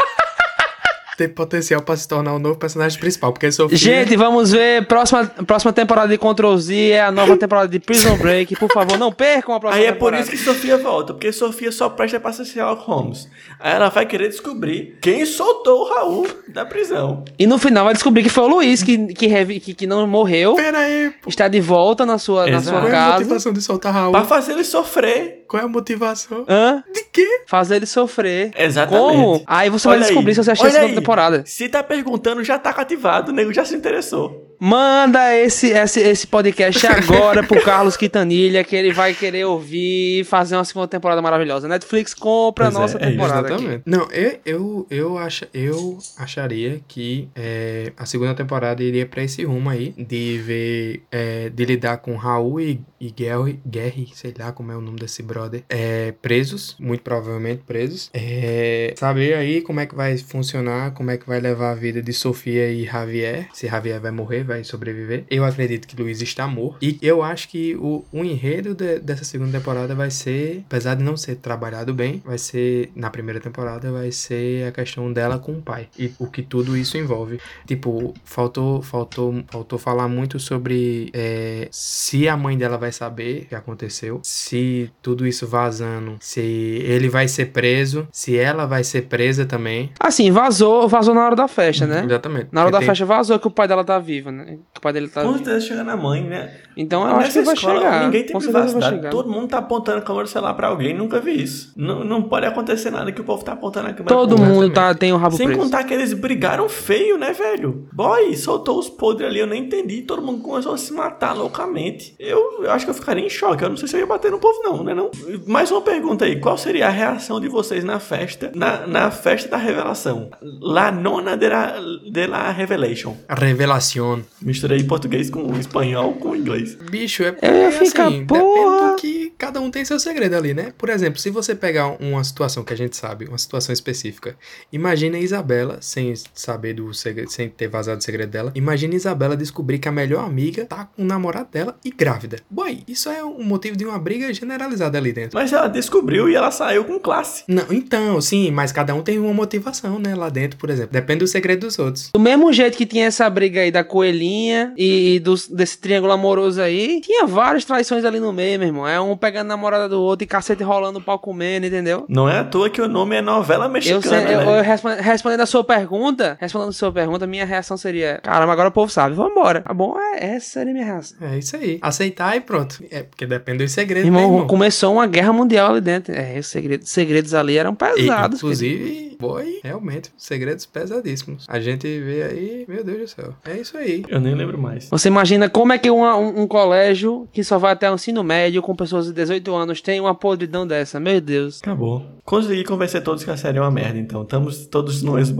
tem potencial pra se tornar o novo personagem principal, porque Sofia... Gente, vamos ver. Próxima, próxima temporada de Ctrl Z é a nova temporada de Prison Break. Por favor, não percam a próxima Aí é por temporada. isso que Sofia volta, porque Sofia só presta pra ser Sherlock Holmes. Aí ela vai querer descobrir quem soltou o Raul da prisão. E no final vai descobrir que foi o Luiz que, que, que, que não morreu. Pera aí, pô. Está de volta na sua, na Exato. sua Qual é a casa. motivação de soltar Raul? Pra fazer ele sofrer. Qual é a motivação? Hã? De quê? Fazer ele sofrer. Exatamente. Como? Aí você vai Olha descobrir aí. se você a segunda aí. temporada. Se tá perguntando, já tá cativado, o nego já se interessou. Manda esse, esse, esse podcast agora pro Carlos Quintanilha, que ele vai querer ouvir e fazer uma segunda temporada maravilhosa. Netflix compra a Pois é, nossa é temporada aqui. Exatamente. Não, eu, eu, eu, acha, eu acharia que é, a segunda temporada iria pra esse rumo aí, de ver, é, de lidar com Raul e, e Gary, Gary, sei lá como é o nome desse brother, é, presos, muito provavelmente presos. É, saber aí como é que vai funcionar, como é que vai levar a vida de Sofia e Javier, se Javier vai morrer, vai sobreviver. Eu acredito que Luiz está morto. E eu acho que o, o enredo de- dessa segunda temporada vai ser, apesar de não ser trabalhado bem, vai ser, na primeira temporada, vai ser a questão dela com o pai. E o que tudo isso envolve. Tipo, faltou, faltou, faltou falar muito sobre é, se a mãe dela vai saber o que aconteceu, se tudo isso vazando, se ele vai ser preso, se ela vai ser presa também. Assim, vazou, vazou na hora da festa, né? Exatamente. Na hora Porque da tem- festa vazou que o pai dela tá vivo, né? Que o pai dele tá Com vivo. certeza chega na mãe, né? Então eu acho Nessa que vai escola, chegar. Ninguém tem privacidade. Todo mundo tá apontando a câmera do celular pra alguém. Nunca vi isso. Não, não pode acontecer nada que o povo tá apontando a câmera Todo pra alguém. mundo tá, tem o rabo Sem preso. contar que eles brigaram feio, né, velho? Boy, soltou os podres ali, eu nem entendi. Todo mundo começou a se matar loucamente. Eu, eu acho que eu ficaria em choque. Eu não sei se eu ia bater no povo, não, né? Não? Mais uma pergunta aí. Qual seria a reação de vocês na festa, na, na festa da revelação? La nona de la, de la revelation. A revelação. Misturei português com espanhol com inglês. Bicho, é Eu ia porque, ficar, assim, porra. depende do que cada um tem seu segredo ali, né? Por exemplo, se você pegar uma situação que a gente sabe, uma situação específica, imagina a Isabela, sem saber do segredo, sem ter vazado o segredo dela, imagina a Isabela descobrir que a melhor amiga tá com o namorado dela e grávida. Boy, isso é um motivo de uma briga generalizada ali dentro. Mas ela descobriu e ela saiu com classe. Não, então, sim, mas cada um tem uma motivação, né, lá dentro, por exemplo. Depende do segredo dos outros. Do mesmo jeito que tinha essa briga aí da coelhinha e, e dos- desse triângulo amoroso aí, tinha várias traições ali no meio, meu irmão. É um pegando a namorada do outro e cacete rolando o pau comendo, entendeu? Não é à toa que o nome é novela Eu, mexicana, sei- eu- né? eu respon- respondendo a sua pergunta, respondendo a sua pergunta, minha reação seria: caramba, agora o povo sabe, vambora. Tá bom? É, essa seria a minha reação. É isso aí. Aceitar e pronto. É, porque depende dos segredos, Irmão, né, irmão? começou uma guerra mundial ali dentro. É, os segredos, segredos ali eram E, pesados. inclusive, boy, realmente, segredos pesadíssimos. A gente vê aí, meu Deus do céu. É isso aí. Eu nem lembro mais. Você imagina como é que uma- um, um colégio que só vai até o ensino médio com pessoas de 18 anos tem uma podridão dessa? Meu Deus. Acabou. Consegui convencer todos que a série é uma merda, então. Estamos todos no mesmo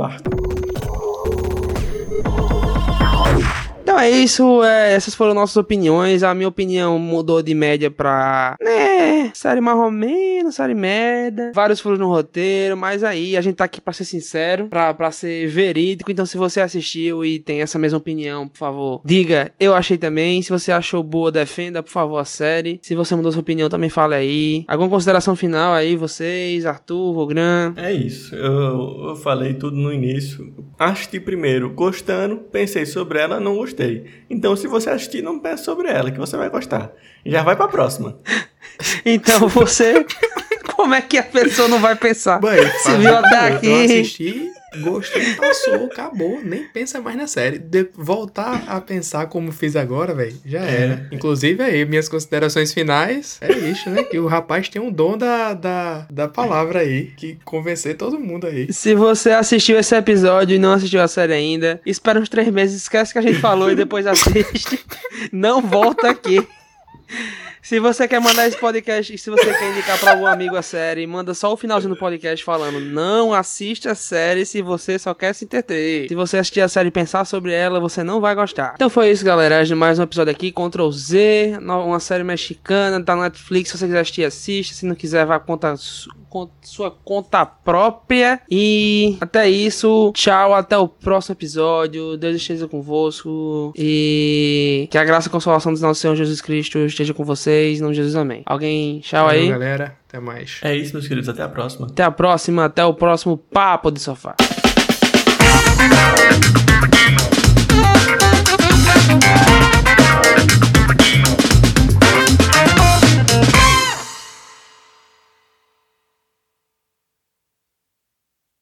Então é isso, é, essas foram nossas opiniões. A minha opinião mudou de média pra. né, série mais ou menos, série merda. Vários furos no roteiro, mas aí a gente tá aqui pra ser sincero, pra, pra ser verídico. Então se você assistiu e tem essa mesma opinião, por favor, diga, eu achei também. Se você achou boa, defenda, por favor, a série. Se você mudou sua opinião, também fale aí. Alguma consideração final aí, vocês, Arthur, Vogran? É isso. Eu, eu falei tudo no início. Assisti primeiro gostando, pensei sobre ela, não gostei. Então, se você assistir, não pense sobre ela, que você vai gostar. Já vai pra próxima. Então você. Como é que a pessoa não vai pensar? Boy, Se viu até Eu aqui. assisti, gostei, passou, acabou. Nem pensa mais na série. De- voltar a pensar como fiz agora, velho, já era. Inclusive aí, minhas considerações finais é isso, né? Que o rapaz tem um dom da, da, da palavra aí, que convencer todo mundo aí. Se você assistiu esse episódio e não assistiu a série ainda, espera uns três meses, esquece que a gente falou e depois assiste. Não volta aqui. Se você quer mandar esse podcast, e se você quer indicar pra algum amigo a série, manda só o finalzinho do podcast falando: não assiste a série se você só quer se entreter. Se você assistir a série e pensar sobre ela, você não vai gostar. Então foi isso, galera. Mais um episódio aqui, Ctrl Z, uma série mexicana, tá na Netflix. Se você quiser assistir, assiste. Se não quiser, vá conta sua conta própria. E até isso. Tchau, até o próximo episódio. Deus esteja convosco. E que a graça e a consolação do nosso Senhor Jesus Cristo esteja com vocês. Em nome de Jesus, amém. Alguém, tchau Valeu, aí. galera. Até mais. É isso, meus queridos. Até a próxima. Até a próxima, até o próximo Papo de Sofá.